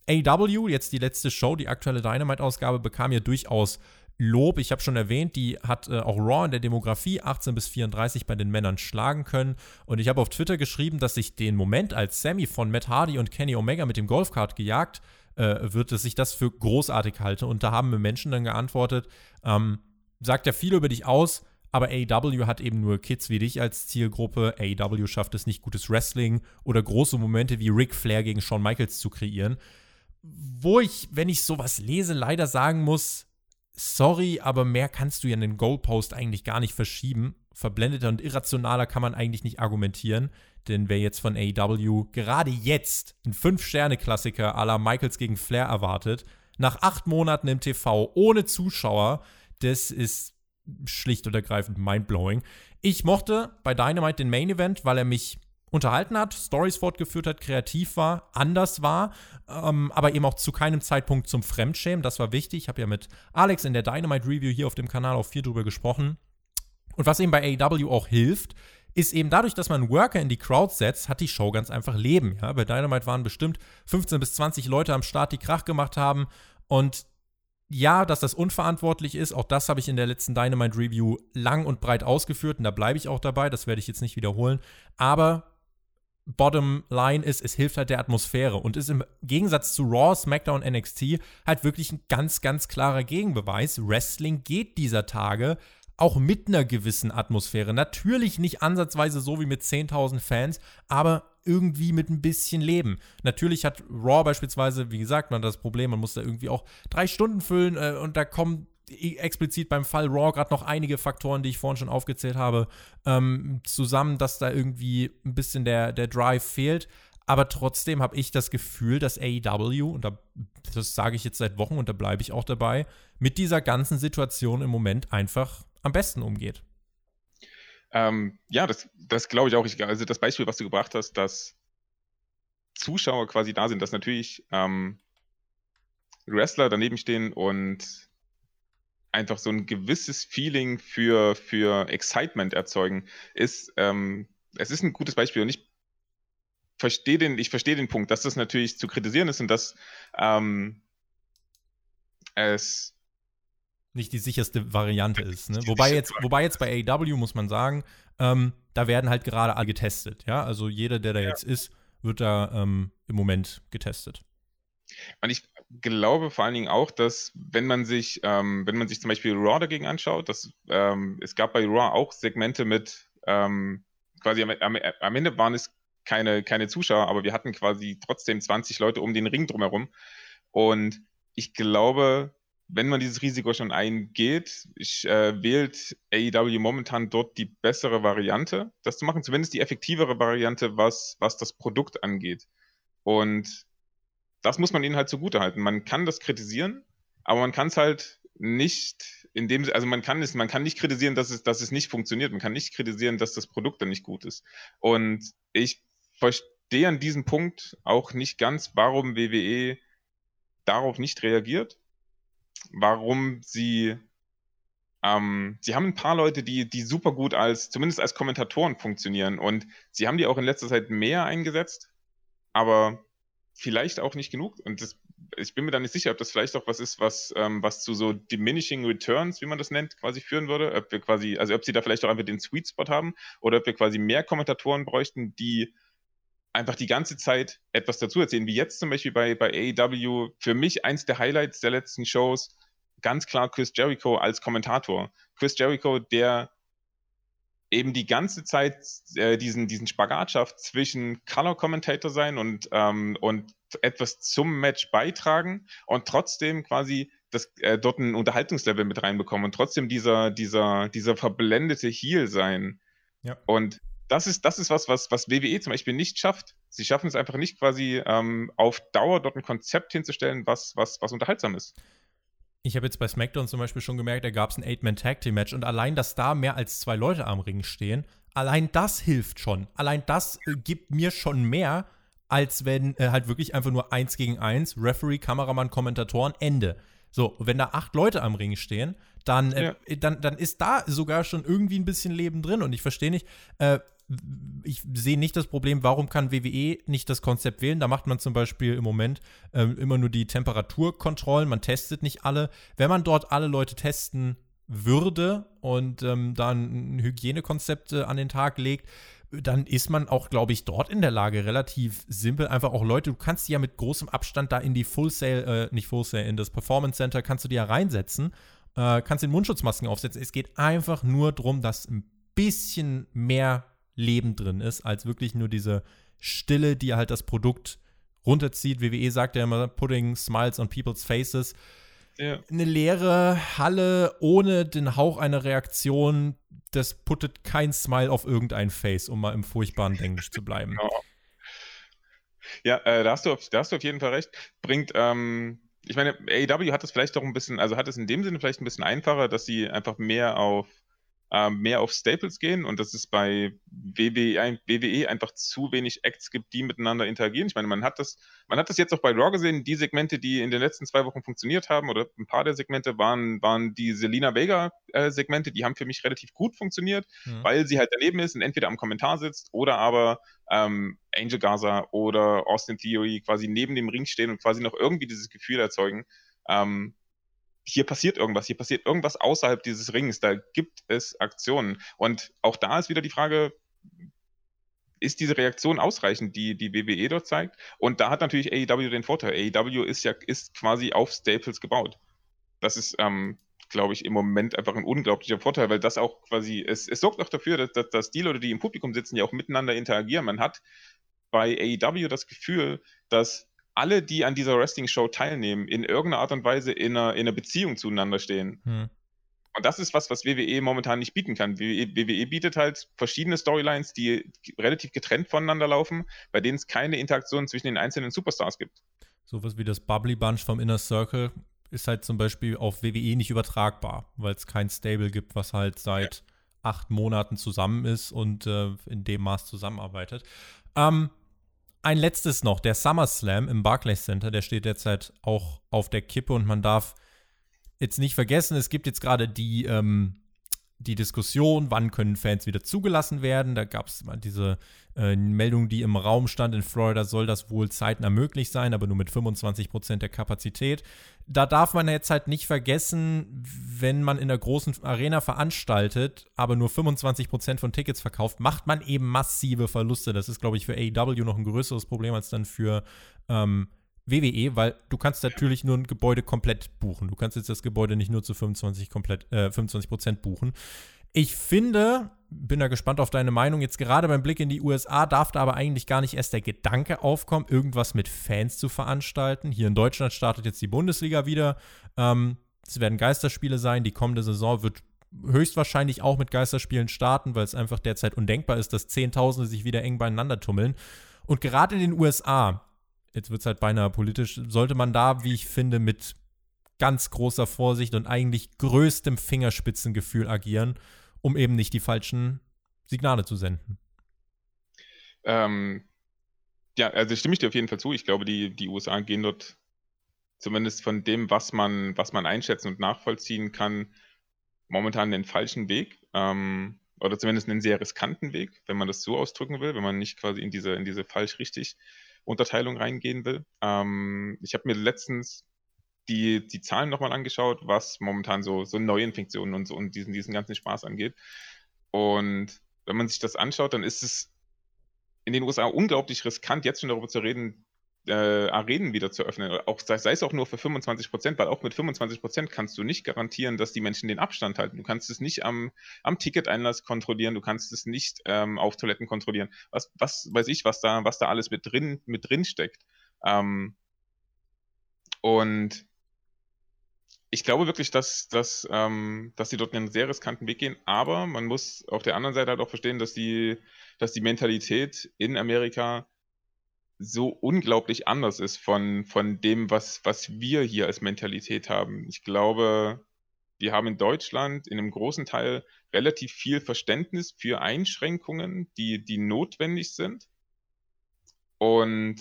AEW, jetzt die letzte Show, die aktuelle Dynamite-Ausgabe, bekam ja durchaus Lob. Ich habe schon erwähnt, die hat äh, auch Raw in der Demografie 18 bis 34 bei den Männern schlagen können. Und ich habe auf Twitter geschrieben, dass ich den Moment, als Sammy von Matt Hardy und Kenny Omega mit dem Golfkart gejagt äh, wird, dass ich das für großartig halte. Und da haben mir Menschen dann geantwortet, ähm, sagt ja viel über dich aus, aber AEW hat eben nur Kids wie dich als Zielgruppe. AEW schafft es nicht, gutes Wrestling oder große Momente wie Ric Flair gegen Shawn Michaels zu kreieren. Wo ich, wenn ich sowas lese, leider sagen muss, sorry, aber mehr kannst du ja in den Goalpost eigentlich gar nicht verschieben. Verblendeter und irrationaler kann man eigentlich nicht argumentieren. Denn wer jetzt von AEW gerade jetzt einen 5-Sterne-Klassiker à la Michaels gegen Flair erwartet, nach acht Monaten im TV ohne Zuschauer, das ist schlicht und ergreifend mindblowing. Ich mochte bei Dynamite den Main Event, weil er mich unterhalten hat, Stories fortgeführt hat, kreativ war, anders war, ähm, aber eben auch zu keinem Zeitpunkt zum Fremdschämen. Das war wichtig. Ich habe ja mit Alex in der Dynamite Review hier auf dem Kanal auch viel drüber gesprochen. Und was eben bei AEW auch hilft, ist eben dadurch, dass man Worker in die Crowd setzt, hat die Show ganz einfach Leben. Ja? Bei Dynamite waren bestimmt 15 bis 20 Leute am Start, die Krach gemacht haben. Und ja, dass das unverantwortlich ist, auch das habe ich in der letzten Dynamite Review lang und breit ausgeführt und da bleibe ich auch dabei, das werde ich jetzt nicht wiederholen. Aber Bottom Line ist, es hilft halt der Atmosphäre und ist im Gegensatz zu Raw, SmackDown, NXT halt wirklich ein ganz, ganz klarer Gegenbeweis. Wrestling geht dieser Tage auch mit einer gewissen Atmosphäre. Natürlich nicht ansatzweise so wie mit 10.000 Fans, aber irgendwie mit ein bisschen Leben. Natürlich hat Raw beispielsweise, wie gesagt, man das Problem, man muss da irgendwie auch drei Stunden füllen äh, und da kommen explizit beim Fall Raw gerade noch einige Faktoren, die ich vorhin schon aufgezählt habe, ähm, zusammen, dass da irgendwie ein bisschen der, der Drive fehlt. Aber trotzdem habe ich das Gefühl, dass AEW, und da, das sage ich jetzt seit Wochen und da bleibe ich auch dabei, mit dieser ganzen Situation im Moment einfach am besten umgeht. Ähm, ja, das, das glaube ich auch. Also das Beispiel, was du gebracht hast, dass Zuschauer quasi da sind, dass natürlich ähm, Wrestler daneben stehen und einfach so ein gewisses Feeling für, für Excitement erzeugen, ist, ähm, es ist ein gutes Beispiel und ich verstehe den, ich verstehe den Punkt, dass das natürlich zu kritisieren ist und dass ähm, es nicht die sicherste Variante ist. Ne? Wobei, jetzt, wobei jetzt bei AEW muss man sagen, ähm, da werden halt gerade alle getestet. Ja, also jeder, der da ja. jetzt ist, wird da ähm, im Moment getestet. Und ich glaube vor allen Dingen auch, dass wenn man sich, ähm, wenn man sich zum Beispiel Raw dagegen anschaut, dass ähm, es gab bei Raw auch Segmente mit ähm, quasi am, am, Ende waren es keine, keine Zuschauer, aber wir hatten quasi trotzdem 20 Leute um den Ring drumherum. Und ich glaube, wenn man dieses Risiko schon eingeht, ich, äh, wählt AEW momentan dort die bessere Variante, das zu machen, zumindest die effektivere Variante, was, was das Produkt angeht. Und das muss man ihnen halt zugutehalten. Man kann das kritisieren, aber man kann es halt nicht in dem, also man kann es, man kann nicht kritisieren, dass es, dass es nicht funktioniert. Man kann nicht kritisieren, dass das Produkt dann nicht gut ist. Und ich verstehe an diesem Punkt auch nicht ganz, warum WWE darauf nicht reagiert. Warum sie ähm, sie haben ein paar Leute, die, die super gut als, zumindest als Kommentatoren funktionieren und sie haben die auch in letzter Zeit mehr eingesetzt, aber vielleicht auch nicht genug. Und das, ich bin mir da nicht sicher, ob das vielleicht auch was ist, was, ähm, was zu so diminishing returns, wie man das nennt, quasi führen würde. Ob wir quasi, also ob sie da vielleicht auch einfach den Sweet Spot haben oder ob wir quasi mehr Kommentatoren bräuchten, die einfach die ganze Zeit etwas dazu erzählen, wie jetzt zum Beispiel bei, bei AEW. Für mich eins der Highlights der letzten Shows, ganz klar Chris Jericho als Kommentator. Chris Jericho, der eben die ganze Zeit äh, diesen, diesen Spagat schafft zwischen Color Commentator sein und, ähm, und etwas zum Match beitragen und trotzdem quasi das, äh, dort ein Unterhaltungslevel mit reinbekommen und trotzdem dieser, dieser, dieser verblendete Heel sein. Ja. Und das ist, das ist was, was, was WWE zum Beispiel nicht schafft. Sie schaffen es einfach nicht quasi ähm, auf Dauer dort ein Konzept hinzustellen, was, was, was unterhaltsam ist. Ich habe jetzt bei SmackDown zum Beispiel schon gemerkt, da gab es ein Eight-Man-Tag-Team-Match und allein, dass da mehr als zwei Leute am Ring stehen, allein das hilft schon. Allein das äh, gibt mir schon mehr, als wenn äh, halt wirklich einfach nur eins gegen eins, Referee, Kameramann, Kommentatoren, Ende. So, wenn da acht Leute am Ring stehen, dann, äh, ja. dann, dann ist da sogar schon irgendwie ein bisschen Leben drin. Und ich verstehe nicht, äh, ich sehe nicht das Problem, warum kann WWE nicht das Konzept wählen? Da macht man zum Beispiel im Moment äh, immer nur die Temperaturkontrollen, man testet nicht alle. Wenn man dort alle Leute testen würde und ähm, dann Hygienekonzepte an den Tag legt, dann ist man auch, glaube ich, dort in der Lage, relativ simpel einfach auch Leute, du kannst die ja mit großem Abstand da in die Full Sale, äh, nicht Full Sale, in das Performance Center, kannst du die ja reinsetzen, äh, kannst den Mundschutzmasken aufsetzen. Es geht einfach nur darum, dass ein bisschen mehr Leben drin ist, als wirklich nur diese Stille, die halt das Produkt runterzieht. WWE sagt ja immer, putting smiles on people's faces. Ja. Eine leere Halle ohne den Hauch einer Reaktion, das puttet kein Smile auf irgendein Face, um mal im furchtbaren Englisch zu bleiben. Genau. Ja, äh, da, hast du auf, da hast du auf jeden Fall recht. Bringt, ähm, ich meine, AEW hat es vielleicht doch ein bisschen, also hat es in dem Sinne vielleicht ein bisschen einfacher, dass sie einfach mehr auf mehr auf Staples gehen und dass es bei WWE, WWE einfach zu wenig Acts gibt, die miteinander interagieren. Ich meine, man hat das, man hat das jetzt auch bei Raw gesehen, die Segmente, die in den letzten zwei Wochen funktioniert haben, oder ein paar der Segmente waren, waren die Selina Vega-Segmente, äh, die haben für mich relativ gut funktioniert, mhm. weil sie halt daneben ist und entweder am Kommentar sitzt oder aber ähm, Angel Gaza oder Austin Theory quasi neben dem Ring stehen und quasi noch irgendwie dieses Gefühl erzeugen. Ähm, hier passiert irgendwas, hier passiert irgendwas außerhalb dieses Rings, da gibt es Aktionen. Und auch da ist wieder die Frage, ist diese Reaktion ausreichend, die die WWE dort zeigt? Und da hat natürlich AEW den Vorteil. AEW ist ja ist quasi auf Staples gebaut. Das ist, ähm, glaube ich, im Moment einfach ein unglaublicher Vorteil, weil das auch quasi, es, es sorgt auch dafür, dass, dass, dass die Leute, die im Publikum sitzen, ja auch miteinander interagieren. Man hat bei AEW das Gefühl, dass alle, die an dieser Wrestling-Show teilnehmen, in irgendeiner Art und Weise in einer, in einer Beziehung zueinander stehen. Hm. Und das ist was, was WWE momentan nicht bieten kann. WWE, WWE bietet halt verschiedene Storylines, die relativ getrennt voneinander laufen, bei denen es keine Interaktion zwischen den einzelnen Superstars gibt. Sowas wie das Bubbly Bunch vom Inner Circle ist halt zum Beispiel auf WWE nicht übertragbar, weil es kein Stable gibt, was halt seit ja. acht Monaten zusammen ist und äh, in dem Maß zusammenarbeitet. Ähm, ein letztes noch, der SummerSlam im Barclays Center, der steht derzeit auch auf der Kippe und man darf jetzt nicht vergessen, es gibt jetzt gerade die, ähm, die Diskussion, wann können Fans wieder zugelassen werden. Da gab es mal diese äh, Meldung, die im Raum stand. In Florida soll das wohl zeitnah möglich sein, aber nur mit 25 Prozent der Kapazität. Da darf man jetzt halt nicht vergessen, wenn man in der großen Arena veranstaltet, aber nur 25 Prozent von Tickets verkauft, macht man eben massive Verluste. Das ist, glaube ich, für AEW noch ein größeres Problem als dann für ähm, WWE, weil du kannst natürlich nur ein Gebäude komplett buchen. Du kannst jetzt das Gebäude nicht nur zu 25 komplett, äh, 25 Prozent buchen. Ich finde, bin da gespannt auf deine Meinung. Jetzt gerade beim Blick in die USA darf da aber eigentlich gar nicht erst der Gedanke aufkommen, irgendwas mit Fans zu veranstalten. Hier in Deutschland startet jetzt die Bundesliga wieder. Ähm, es werden Geisterspiele sein. Die kommende Saison wird höchstwahrscheinlich auch mit Geisterspielen starten, weil es einfach derzeit undenkbar ist, dass Zehntausende sich wieder eng beieinander tummeln. Und gerade in den USA jetzt wird es halt beinahe politisch, sollte man da, wie ich finde, mit ganz großer Vorsicht und eigentlich größtem Fingerspitzengefühl agieren, um eben nicht die falschen Signale zu senden. Ähm, ja, also stimme ich dir auf jeden Fall zu. Ich glaube, die, die USA gehen dort zumindest von dem, was man, was man einschätzen und nachvollziehen kann, momentan den falschen Weg. Ähm, oder zumindest einen sehr riskanten Weg, wenn man das so ausdrücken will, wenn man nicht quasi in diese, in diese falsch-richtig Unterteilung reingehen will. Ähm, ich habe mir letztens die, die Zahlen nochmal angeschaut, was momentan so, so Neuinfektionen und so und diesen, diesen ganzen Spaß angeht. Und wenn man sich das anschaut, dann ist es in den USA unglaublich riskant, jetzt schon darüber zu reden, äh, Arenen wieder zu öffnen. Auch, sei, sei, es auch nur für 25 Prozent, weil auch mit 25 Prozent kannst du nicht garantieren, dass die Menschen den Abstand halten. Du kannst es nicht am, am Ticketeinlass kontrollieren, du kannst es nicht ähm, auf Toiletten kontrollieren. Was, was weiß ich, was da, was da alles mit drin, mit drin steckt. Ähm, und ich glaube wirklich, dass, dass, ähm, dass sie dort einen sehr riskanten Weg gehen, aber man muss auf der anderen Seite halt auch verstehen, dass die, dass die Mentalität in Amerika so unglaublich anders ist von, von dem, was, was wir hier als Mentalität haben. Ich glaube, wir haben in Deutschland in einem großen Teil relativ viel Verständnis für Einschränkungen, die, die notwendig sind. Und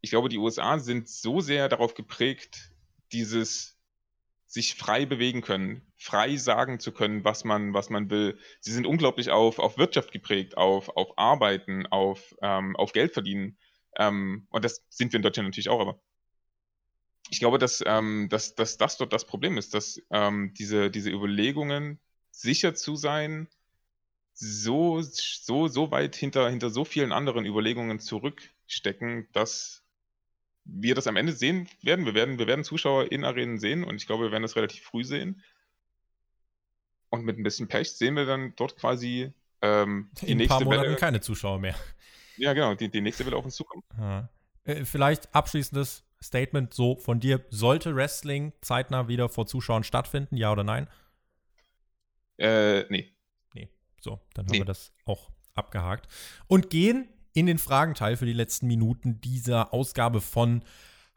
ich glaube, die USA sind so sehr darauf geprägt, dieses sich frei bewegen können, frei sagen zu können, was man, was man will. Sie sind unglaublich auf, auf Wirtschaft geprägt, auf, auf Arbeiten, auf, ähm, auf Geld verdienen. Ähm, und das sind wir in Deutschland natürlich auch, aber ich glaube, dass, ähm, dass, dass das dort das Problem ist, dass ähm, diese, diese Überlegungen, sicher zu sein, so, so, so weit hinter, hinter so vielen anderen Überlegungen zurückstecken, dass wir das am Ende sehen werden. Wir werden, wir werden Zuschauer in Arenen sehen und ich glaube, wir werden das relativ früh sehen. Und mit ein bisschen Pech sehen wir dann dort quasi ähm, die in nächste ein paar Monaten Welle. keine Zuschauer mehr. Ja, genau, die, die nächste Welle auf uns zukommen. Ja. Äh, vielleicht abschließendes Statement so von dir. Sollte Wrestling zeitnah wieder vor Zuschauern stattfinden, ja oder nein? Äh, nee. Nee. So, dann haben nee. wir das auch abgehakt. Und gehen in den Fragenteil für die letzten Minuten dieser Ausgabe von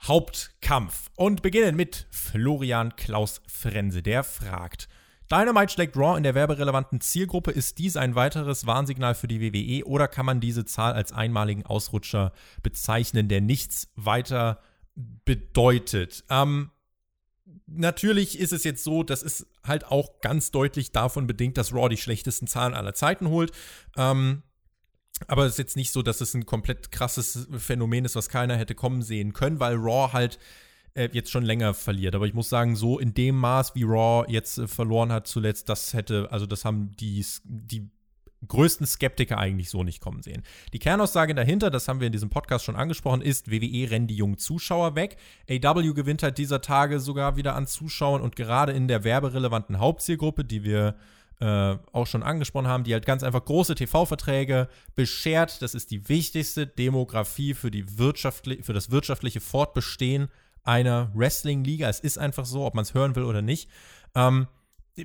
Hauptkampf. Und beginnen mit Florian Klaus Frense, der fragt. Dynamite schlägt Raw in der werberelevanten Zielgruppe. Ist dies ein weiteres Warnsignal für die WWE oder kann man diese Zahl als einmaligen Ausrutscher bezeichnen, der nichts weiter bedeutet? Ähm, natürlich ist es jetzt so, das ist halt auch ganz deutlich davon bedingt, dass Raw die schlechtesten Zahlen aller Zeiten holt. Ähm, aber es ist jetzt nicht so, dass es ein komplett krasses Phänomen ist, was keiner hätte kommen sehen können, weil Raw halt äh, jetzt schon länger verliert. Aber ich muss sagen, so in dem Maß, wie Raw jetzt äh, verloren hat zuletzt, das hätte, also das haben die, die größten Skeptiker eigentlich so nicht kommen sehen. Die Kernaussage dahinter, das haben wir in diesem Podcast schon angesprochen, ist, WWE rennt die jungen Zuschauer weg. AW gewinnt halt dieser Tage sogar wieder an Zuschauern und gerade in der werberelevanten Hauptzielgruppe, die wir äh, auch schon angesprochen haben, die halt ganz einfach große TV-Verträge beschert. Das ist die wichtigste Demografie für, die wirtschaftli für das wirtschaftliche Fortbestehen einer Wrestling-Liga. Es ist einfach so, ob man es hören will oder nicht. Ähm,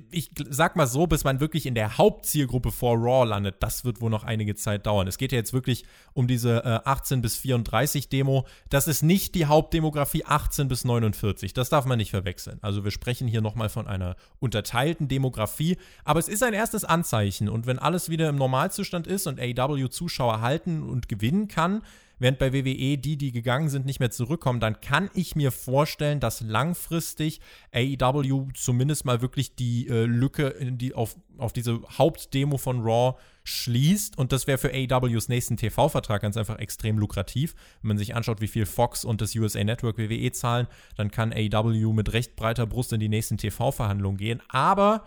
ich sag mal so, bis man wirklich in der Hauptzielgruppe vor Raw landet, das wird wohl noch einige Zeit dauern. Es geht ja jetzt wirklich um diese äh, 18 bis 34 Demo. Das ist nicht die Hauptdemografie 18 bis 49. Das darf man nicht verwechseln. Also wir sprechen hier nochmal von einer unterteilten Demografie. Aber es ist ein erstes Anzeichen. Und wenn alles wieder im Normalzustand ist und AW Zuschauer halten und gewinnen kann, während bei WWE die, die gegangen sind, nicht mehr zurückkommen, dann kann ich mir vorstellen, dass langfristig AEW zumindest mal wirklich die äh, Lücke die auf, auf diese Hauptdemo von Raw schließt. Und das wäre für AEWs nächsten TV-Vertrag ganz einfach extrem lukrativ. Wenn man sich anschaut, wie viel Fox und das USA Network WWE zahlen, dann kann AEW mit recht breiter Brust in die nächsten TV-Verhandlungen gehen. Aber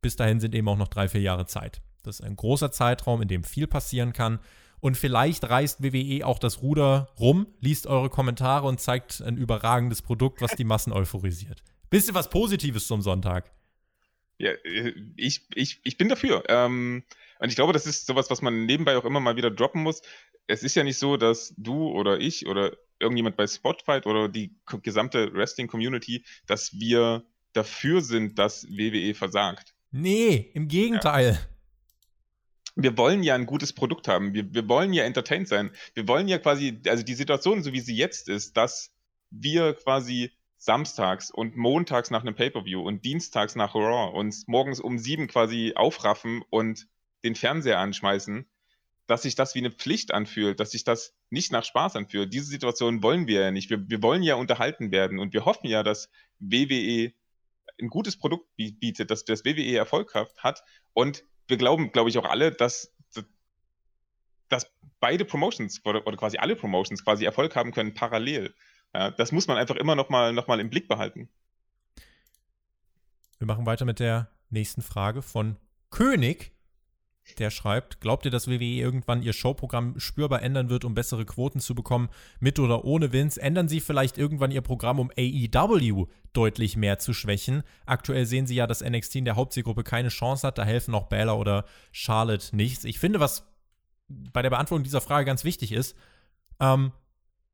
bis dahin sind eben auch noch drei, vier Jahre Zeit. Das ist ein großer Zeitraum, in dem viel passieren kann. Und vielleicht reißt WWE auch das Ruder rum, liest eure Kommentare und zeigt ein überragendes Produkt, was die Massen euphorisiert. Bisschen was Positives zum Sonntag. Ja, ich, ich, ich bin dafür. Ähm, und ich glaube, das ist sowas, was man nebenbei auch immer mal wieder droppen muss. Es ist ja nicht so, dass du oder ich oder irgendjemand bei Spotfight oder die gesamte Wrestling-Community, dass wir dafür sind, dass WWE versagt. Nee, im Gegenteil. Ja wir wollen ja ein gutes Produkt haben. Wir, wir wollen ja entertained sein. Wir wollen ja quasi, also die Situation, so wie sie jetzt ist, dass wir quasi samstags und montags nach einem Pay-Per-View und dienstags nach Raw uns morgens um sieben quasi aufraffen und den Fernseher anschmeißen, dass sich das wie eine Pflicht anfühlt, dass sich das nicht nach Spaß anfühlt. Diese Situation wollen wir ja nicht. Wir, wir wollen ja unterhalten werden und wir hoffen ja, dass WWE ein gutes Produkt bietet, dass das WWE erfolghaft hat und wir glauben, glaube ich, auch alle, dass, dass beide Promotions oder, oder, quasi alle Promotions quasi Erfolg haben können parallel. Ja, das muss man einfach immer noch mal, noch mal im Blick behalten. Wir machen weiter mit der nächsten Frage von König. Der schreibt, glaubt ihr, dass WWE irgendwann ihr Showprogramm spürbar ändern wird, um bessere Quoten zu bekommen, mit oder ohne Vince? Ändern sie vielleicht irgendwann ihr Programm, um AEW deutlich mehr zu schwächen? Aktuell sehen sie ja, dass NXT in der Hauptzielgruppe keine Chance hat, da helfen auch Baylor oder Charlotte nichts. Ich finde, was bei der Beantwortung dieser Frage ganz wichtig ist, ähm,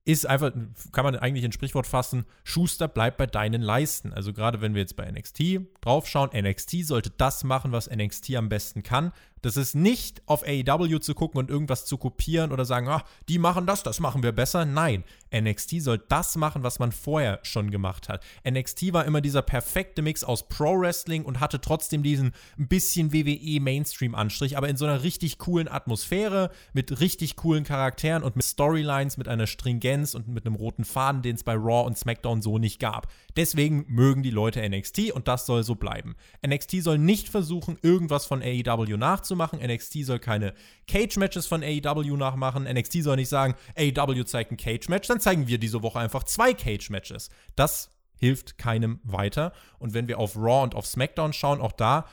ist einfach, kann man eigentlich ein Sprichwort fassen, Schuster bleibt bei deinen Leisten. Also gerade wenn wir jetzt bei NXT draufschauen, NXT sollte das machen, was NXT am besten kann. Das ist nicht auf AEW zu gucken und irgendwas zu kopieren oder sagen, ah, die machen das, das machen wir besser. Nein, NXT soll das machen, was man vorher schon gemacht hat. NXT war immer dieser perfekte Mix aus Pro Wrestling und hatte trotzdem diesen ein bisschen WWE Mainstream Anstrich, aber in so einer richtig coolen Atmosphäre, mit richtig coolen Charakteren und mit Storylines, mit einer Stringenz und mit einem roten Faden, den es bei Raw und SmackDown so nicht gab. Deswegen mögen die Leute NXT und das soll so bleiben. NXT soll nicht versuchen, irgendwas von AEW nachzumachen. NXT soll keine Cage-Matches von AEW nachmachen. NXT soll nicht sagen, AEW zeigt ein Cage-Match, dann zeigen wir diese Woche einfach zwei Cage-Matches. Das hilft keinem weiter. Und wenn wir auf Raw und auf SmackDown schauen, auch da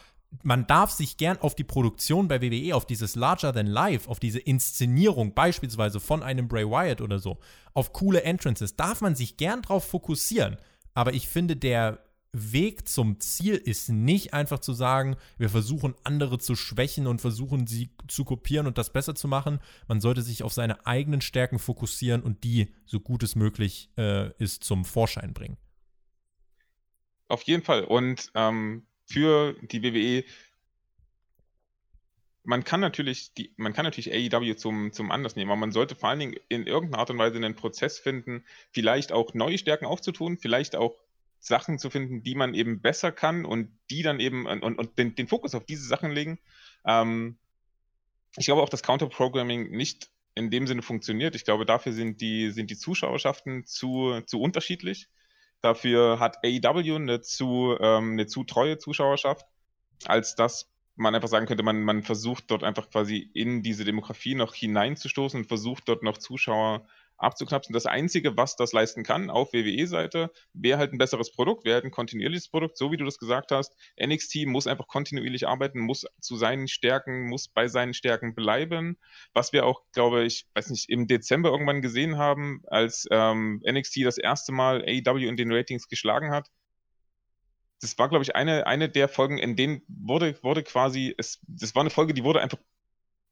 man darf sich gern auf die Produktion bei WWE, auf dieses Larger Than Life, auf diese Inszenierung beispielsweise von einem Bray Wyatt oder so, auf coole Entrances, darf man sich gern drauf fokussieren. Aber ich finde, der Weg zum Ziel ist nicht einfach zu sagen, wir versuchen andere zu schwächen und versuchen sie zu kopieren und das besser zu machen. Man sollte sich auf seine eigenen Stärken fokussieren und die, so gut es möglich äh, ist, zum Vorschein bringen. Auf jeden Fall. Und ähm, für die WWE, man kann natürlich die, man kann natürlich AEW zum, zum Anlass nehmen, aber man sollte vor allen Dingen in irgendeiner Art und Weise einen Prozess finden, vielleicht auch neue Stärken aufzutun, vielleicht auch Sachen zu finden, die man eben besser kann und die dann eben und, und den, den Fokus auf diese Sachen legen. Ähm, ich glaube auch, dass Counter-Programming nicht in dem Sinne funktioniert. Ich glaube, dafür sind die, sind die Zuschauerschaften zu, zu unterschiedlich. Dafür hat AEW eine zu, ähm, eine zu treue Zuschauerschaft, als dass man einfach sagen könnte, man, man versucht dort einfach quasi in diese Demografie noch hineinzustoßen und versucht dort noch Zuschauer abzuknapsen. Das Einzige, was das leisten kann auf WWE-Seite, wäre halt ein besseres Produkt, wäre halt ein kontinuierliches Produkt, so wie du das gesagt hast. NXT muss einfach kontinuierlich arbeiten, muss zu seinen Stärken, muss bei seinen Stärken bleiben. Was wir auch, glaube ich, weiß nicht, im Dezember irgendwann gesehen haben, als ähm, NXT das erste Mal AEW in den Ratings geschlagen hat. Das war, glaube ich, eine, eine der Folgen, in denen wurde, wurde quasi, es, das war eine Folge, die wurde einfach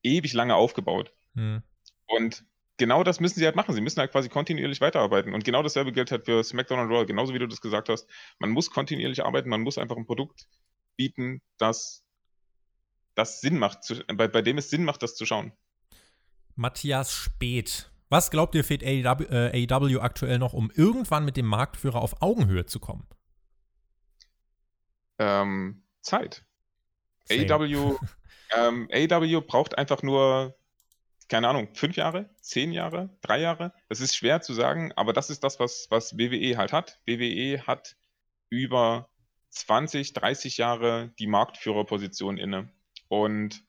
ewig lange aufgebaut. Hm. Und genau das müssen sie halt machen. Sie müssen halt quasi kontinuierlich weiterarbeiten. Und genau dasselbe gilt halt für SmackDown und Raw, genauso wie du das gesagt hast. Man muss kontinuierlich arbeiten, man muss einfach ein Produkt bieten, das, das Sinn macht, zu, bei, bei dem es Sinn macht, das zu schauen. Matthias Speth. Was glaubt ihr, fehlt AEW, äh, AEW aktuell noch, um irgendwann mit dem Marktführer auf Augenhöhe zu kommen? Ähm, Zeit. AEW, ähm, AEW braucht einfach nur keine Ahnung, fünf Jahre, zehn Jahre, drei Jahre. Das ist schwer zu sagen, aber das ist das, was, was WWE halt hat. WWE hat über 20, 30 Jahre die Marktführerposition inne. Und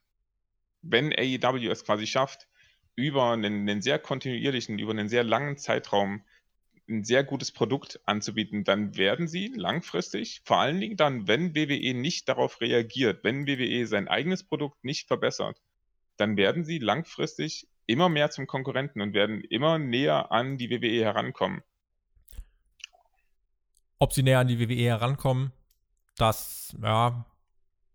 wenn AEW es quasi schafft, über einen, einen sehr kontinuierlichen, über einen sehr langen Zeitraum ein sehr gutes Produkt anzubieten, dann werden sie langfristig, vor allen Dingen dann, wenn WWE nicht darauf reagiert, wenn WWE sein eigenes Produkt nicht verbessert, dann werden sie langfristig immer mehr zum Konkurrenten und werden immer näher an die WWE herankommen. Ob sie näher an die WWE herankommen, das, ja,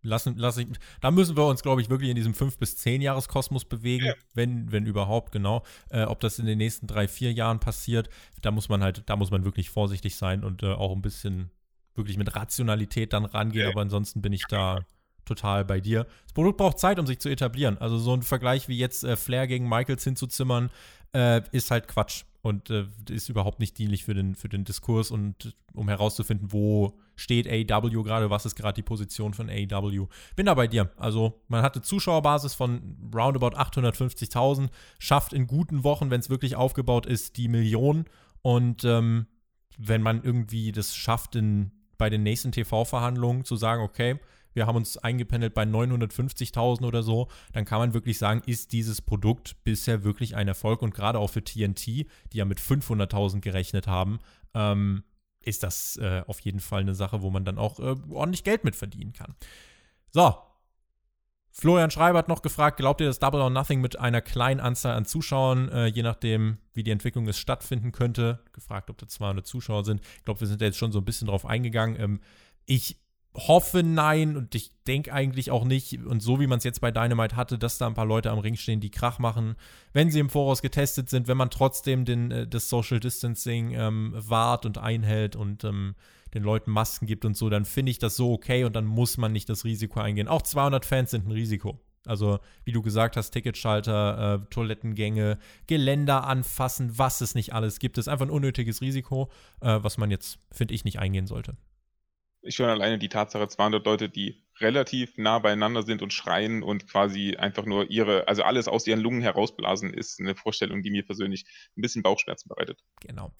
lassen, lassen, da müssen wir uns, glaube ich, wirklich in diesem 5- bis 10-Jahres-Kosmos bewegen, ja. wenn, wenn überhaupt, genau. Äh, ob das in den nächsten drei, vier Jahren passiert, da muss man halt, da muss man wirklich vorsichtig sein und äh, auch ein bisschen wirklich mit Rationalität dann rangehen, ja. aber ansonsten bin ich da total bei dir. Das Produkt braucht Zeit, um sich zu etablieren. Also so ein Vergleich wie jetzt äh, Flair gegen Michaels hinzuzimmern, äh, ist halt Quatsch und äh, ist überhaupt nicht dienlich für den, für den Diskurs und um herauszufinden, wo steht AEW gerade, was ist gerade die Position von AEW. Bin da bei dir. Also man hatte Zuschauerbasis von roundabout 850.000, schafft in guten Wochen, wenn es wirklich aufgebaut ist, die Million und ähm, wenn man irgendwie das schafft, in, bei den nächsten TV-Verhandlungen zu sagen, okay, wir haben uns eingependelt bei 950.000 oder so, dann kann man wirklich sagen, ist dieses Produkt bisher wirklich ein Erfolg und gerade auch für TNT, die ja mit 500.000 gerechnet haben, ähm, ist das äh, auf jeden Fall eine Sache, wo man dann auch äh, ordentlich Geld mit verdienen kann. So. Florian Schreiber hat noch gefragt, glaubt ihr, dass Double or Nothing mit einer kleinen Anzahl an Zuschauern, äh, je nachdem, wie die Entwicklung es stattfinden könnte, gefragt, ob da 200 Zuschauer sind. Ich glaube, wir sind da jetzt schon so ein bisschen drauf eingegangen. Ähm, ich hoffe nein und ich denke eigentlich auch nicht. Und so wie man es jetzt bei Dynamite hatte, dass da ein paar Leute am Ring stehen, die Krach machen, wenn sie im Voraus getestet sind, wenn man trotzdem den, äh, das Social Distancing ähm, wahrt und einhält und ähm, den Leuten Masken gibt und so, dann finde ich das so okay und dann muss man nicht das Risiko eingehen. Auch 200 Fans sind ein Risiko. Also, wie du gesagt hast, Ticketschalter, äh, Toilettengänge, Geländer anfassen, was es nicht alles gibt. Das ist einfach ein unnötiges Risiko, äh, was man jetzt, finde ich, nicht eingehen sollte. Ich schon alleine die Tatsache, 200 Leute, die relativ nah beieinander sind und schreien und quasi einfach nur ihre, also alles aus ihren Lungen herausblasen, ist eine Vorstellung, die mir persönlich ein bisschen Bauchschmerzen bereitet. Genau.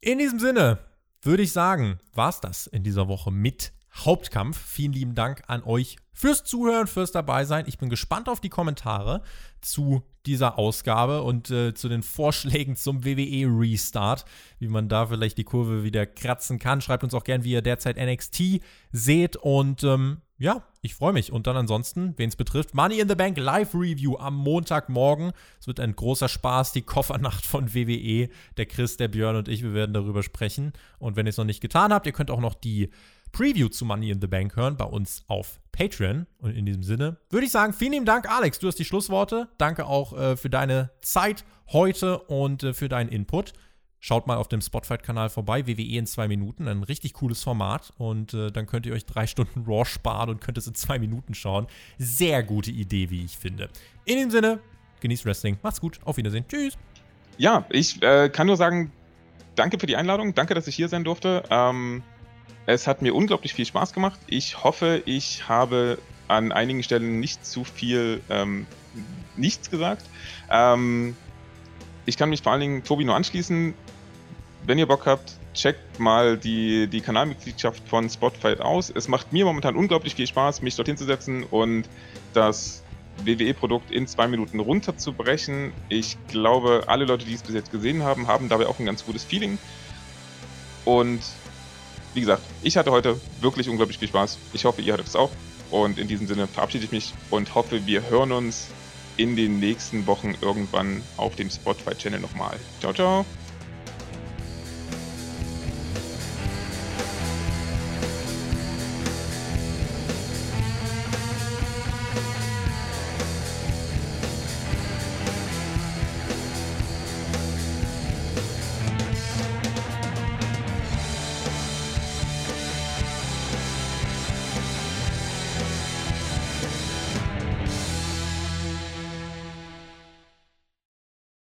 In diesem Sinne würde ich sagen, war es das in dieser Woche mit Hauptkampf. Vielen lieben Dank an euch fürs Zuhören, fürs Dabeisein. Ich bin gespannt auf die Kommentare zu dieser Ausgabe und äh, zu den Vorschlägen zum WWE Restart, wie man da vielleicht die Kurve wieder kratzen kann. Schreibt uns auch gern, wie ihr derzeit NXT seht und ähm, ja, ich freue mich. Und dann ansonsten, wen es betrifft, Money in the Bank Live Review am Montagmorgen. Es wird ein großer Spaß, die Koffernacht von WWE. Der Chris, der Björn und ich, wir werden darüber sprechen. Und wenn ihr es noch nicht getan habt, ihr könnt auch noch die Preview zu Money in the Bank hören bei uns auf Patreon. Und in diesem Sinne würde ich sagen, vielen lieben Dank, Alex. Du hast die Schlussworte. Danke auch äh, für deine Zeit heute und äh, für deinen Input. Schaut mal auf dem Spotfight-Kanal vorbei, WWE in zwei Minuten, ein richtig cooles Format. Und äh, dann könnt ihr euch drei Stunden Raw sparen und könnt es in zwei Minuten schauen. Sehr gute Idee, wie ich finde. In dem Sinne, genießt Wrestling, macht's gut, auf Wiedersehen, tschüss. Ja, ich äh, kann nur sagen, danke für die Einladung, danke, dass ich hier sein durfte. Ähm, es hat mir unglaublich viel Spaß gemacht. Ich hoffe, ich habe an einigen Stellen nicht zu viel ähm, nichts gesagt. Ähm, ich kann mich vor allen Dingen Tobi nur anschließen. Wenn ihr Bock habt, checkt mal die, die Kanalmitgliedschaft von Spotfight aus. Es macht mir momentan unglaublich viel Spaß, mich dorthin zu setzen und das WWE-Produkt in zwei Minuten runterzubrechen. Ich glaube, alle Leute, die es bis jetzt gesehen haben, haben dabei auch ein ganz gutes Feeling. Und wie gesagt, ich hatte heute wirklich unglaublich viel Spaß. Ich hoffe, ihr hattet es auch. Und in diesem Sinne verabschiede ich mich und hoffe, wir hören uns in den nächsten Wochen irgendwann auf dem Spotify-Channel nochmal. Ciao, ciao.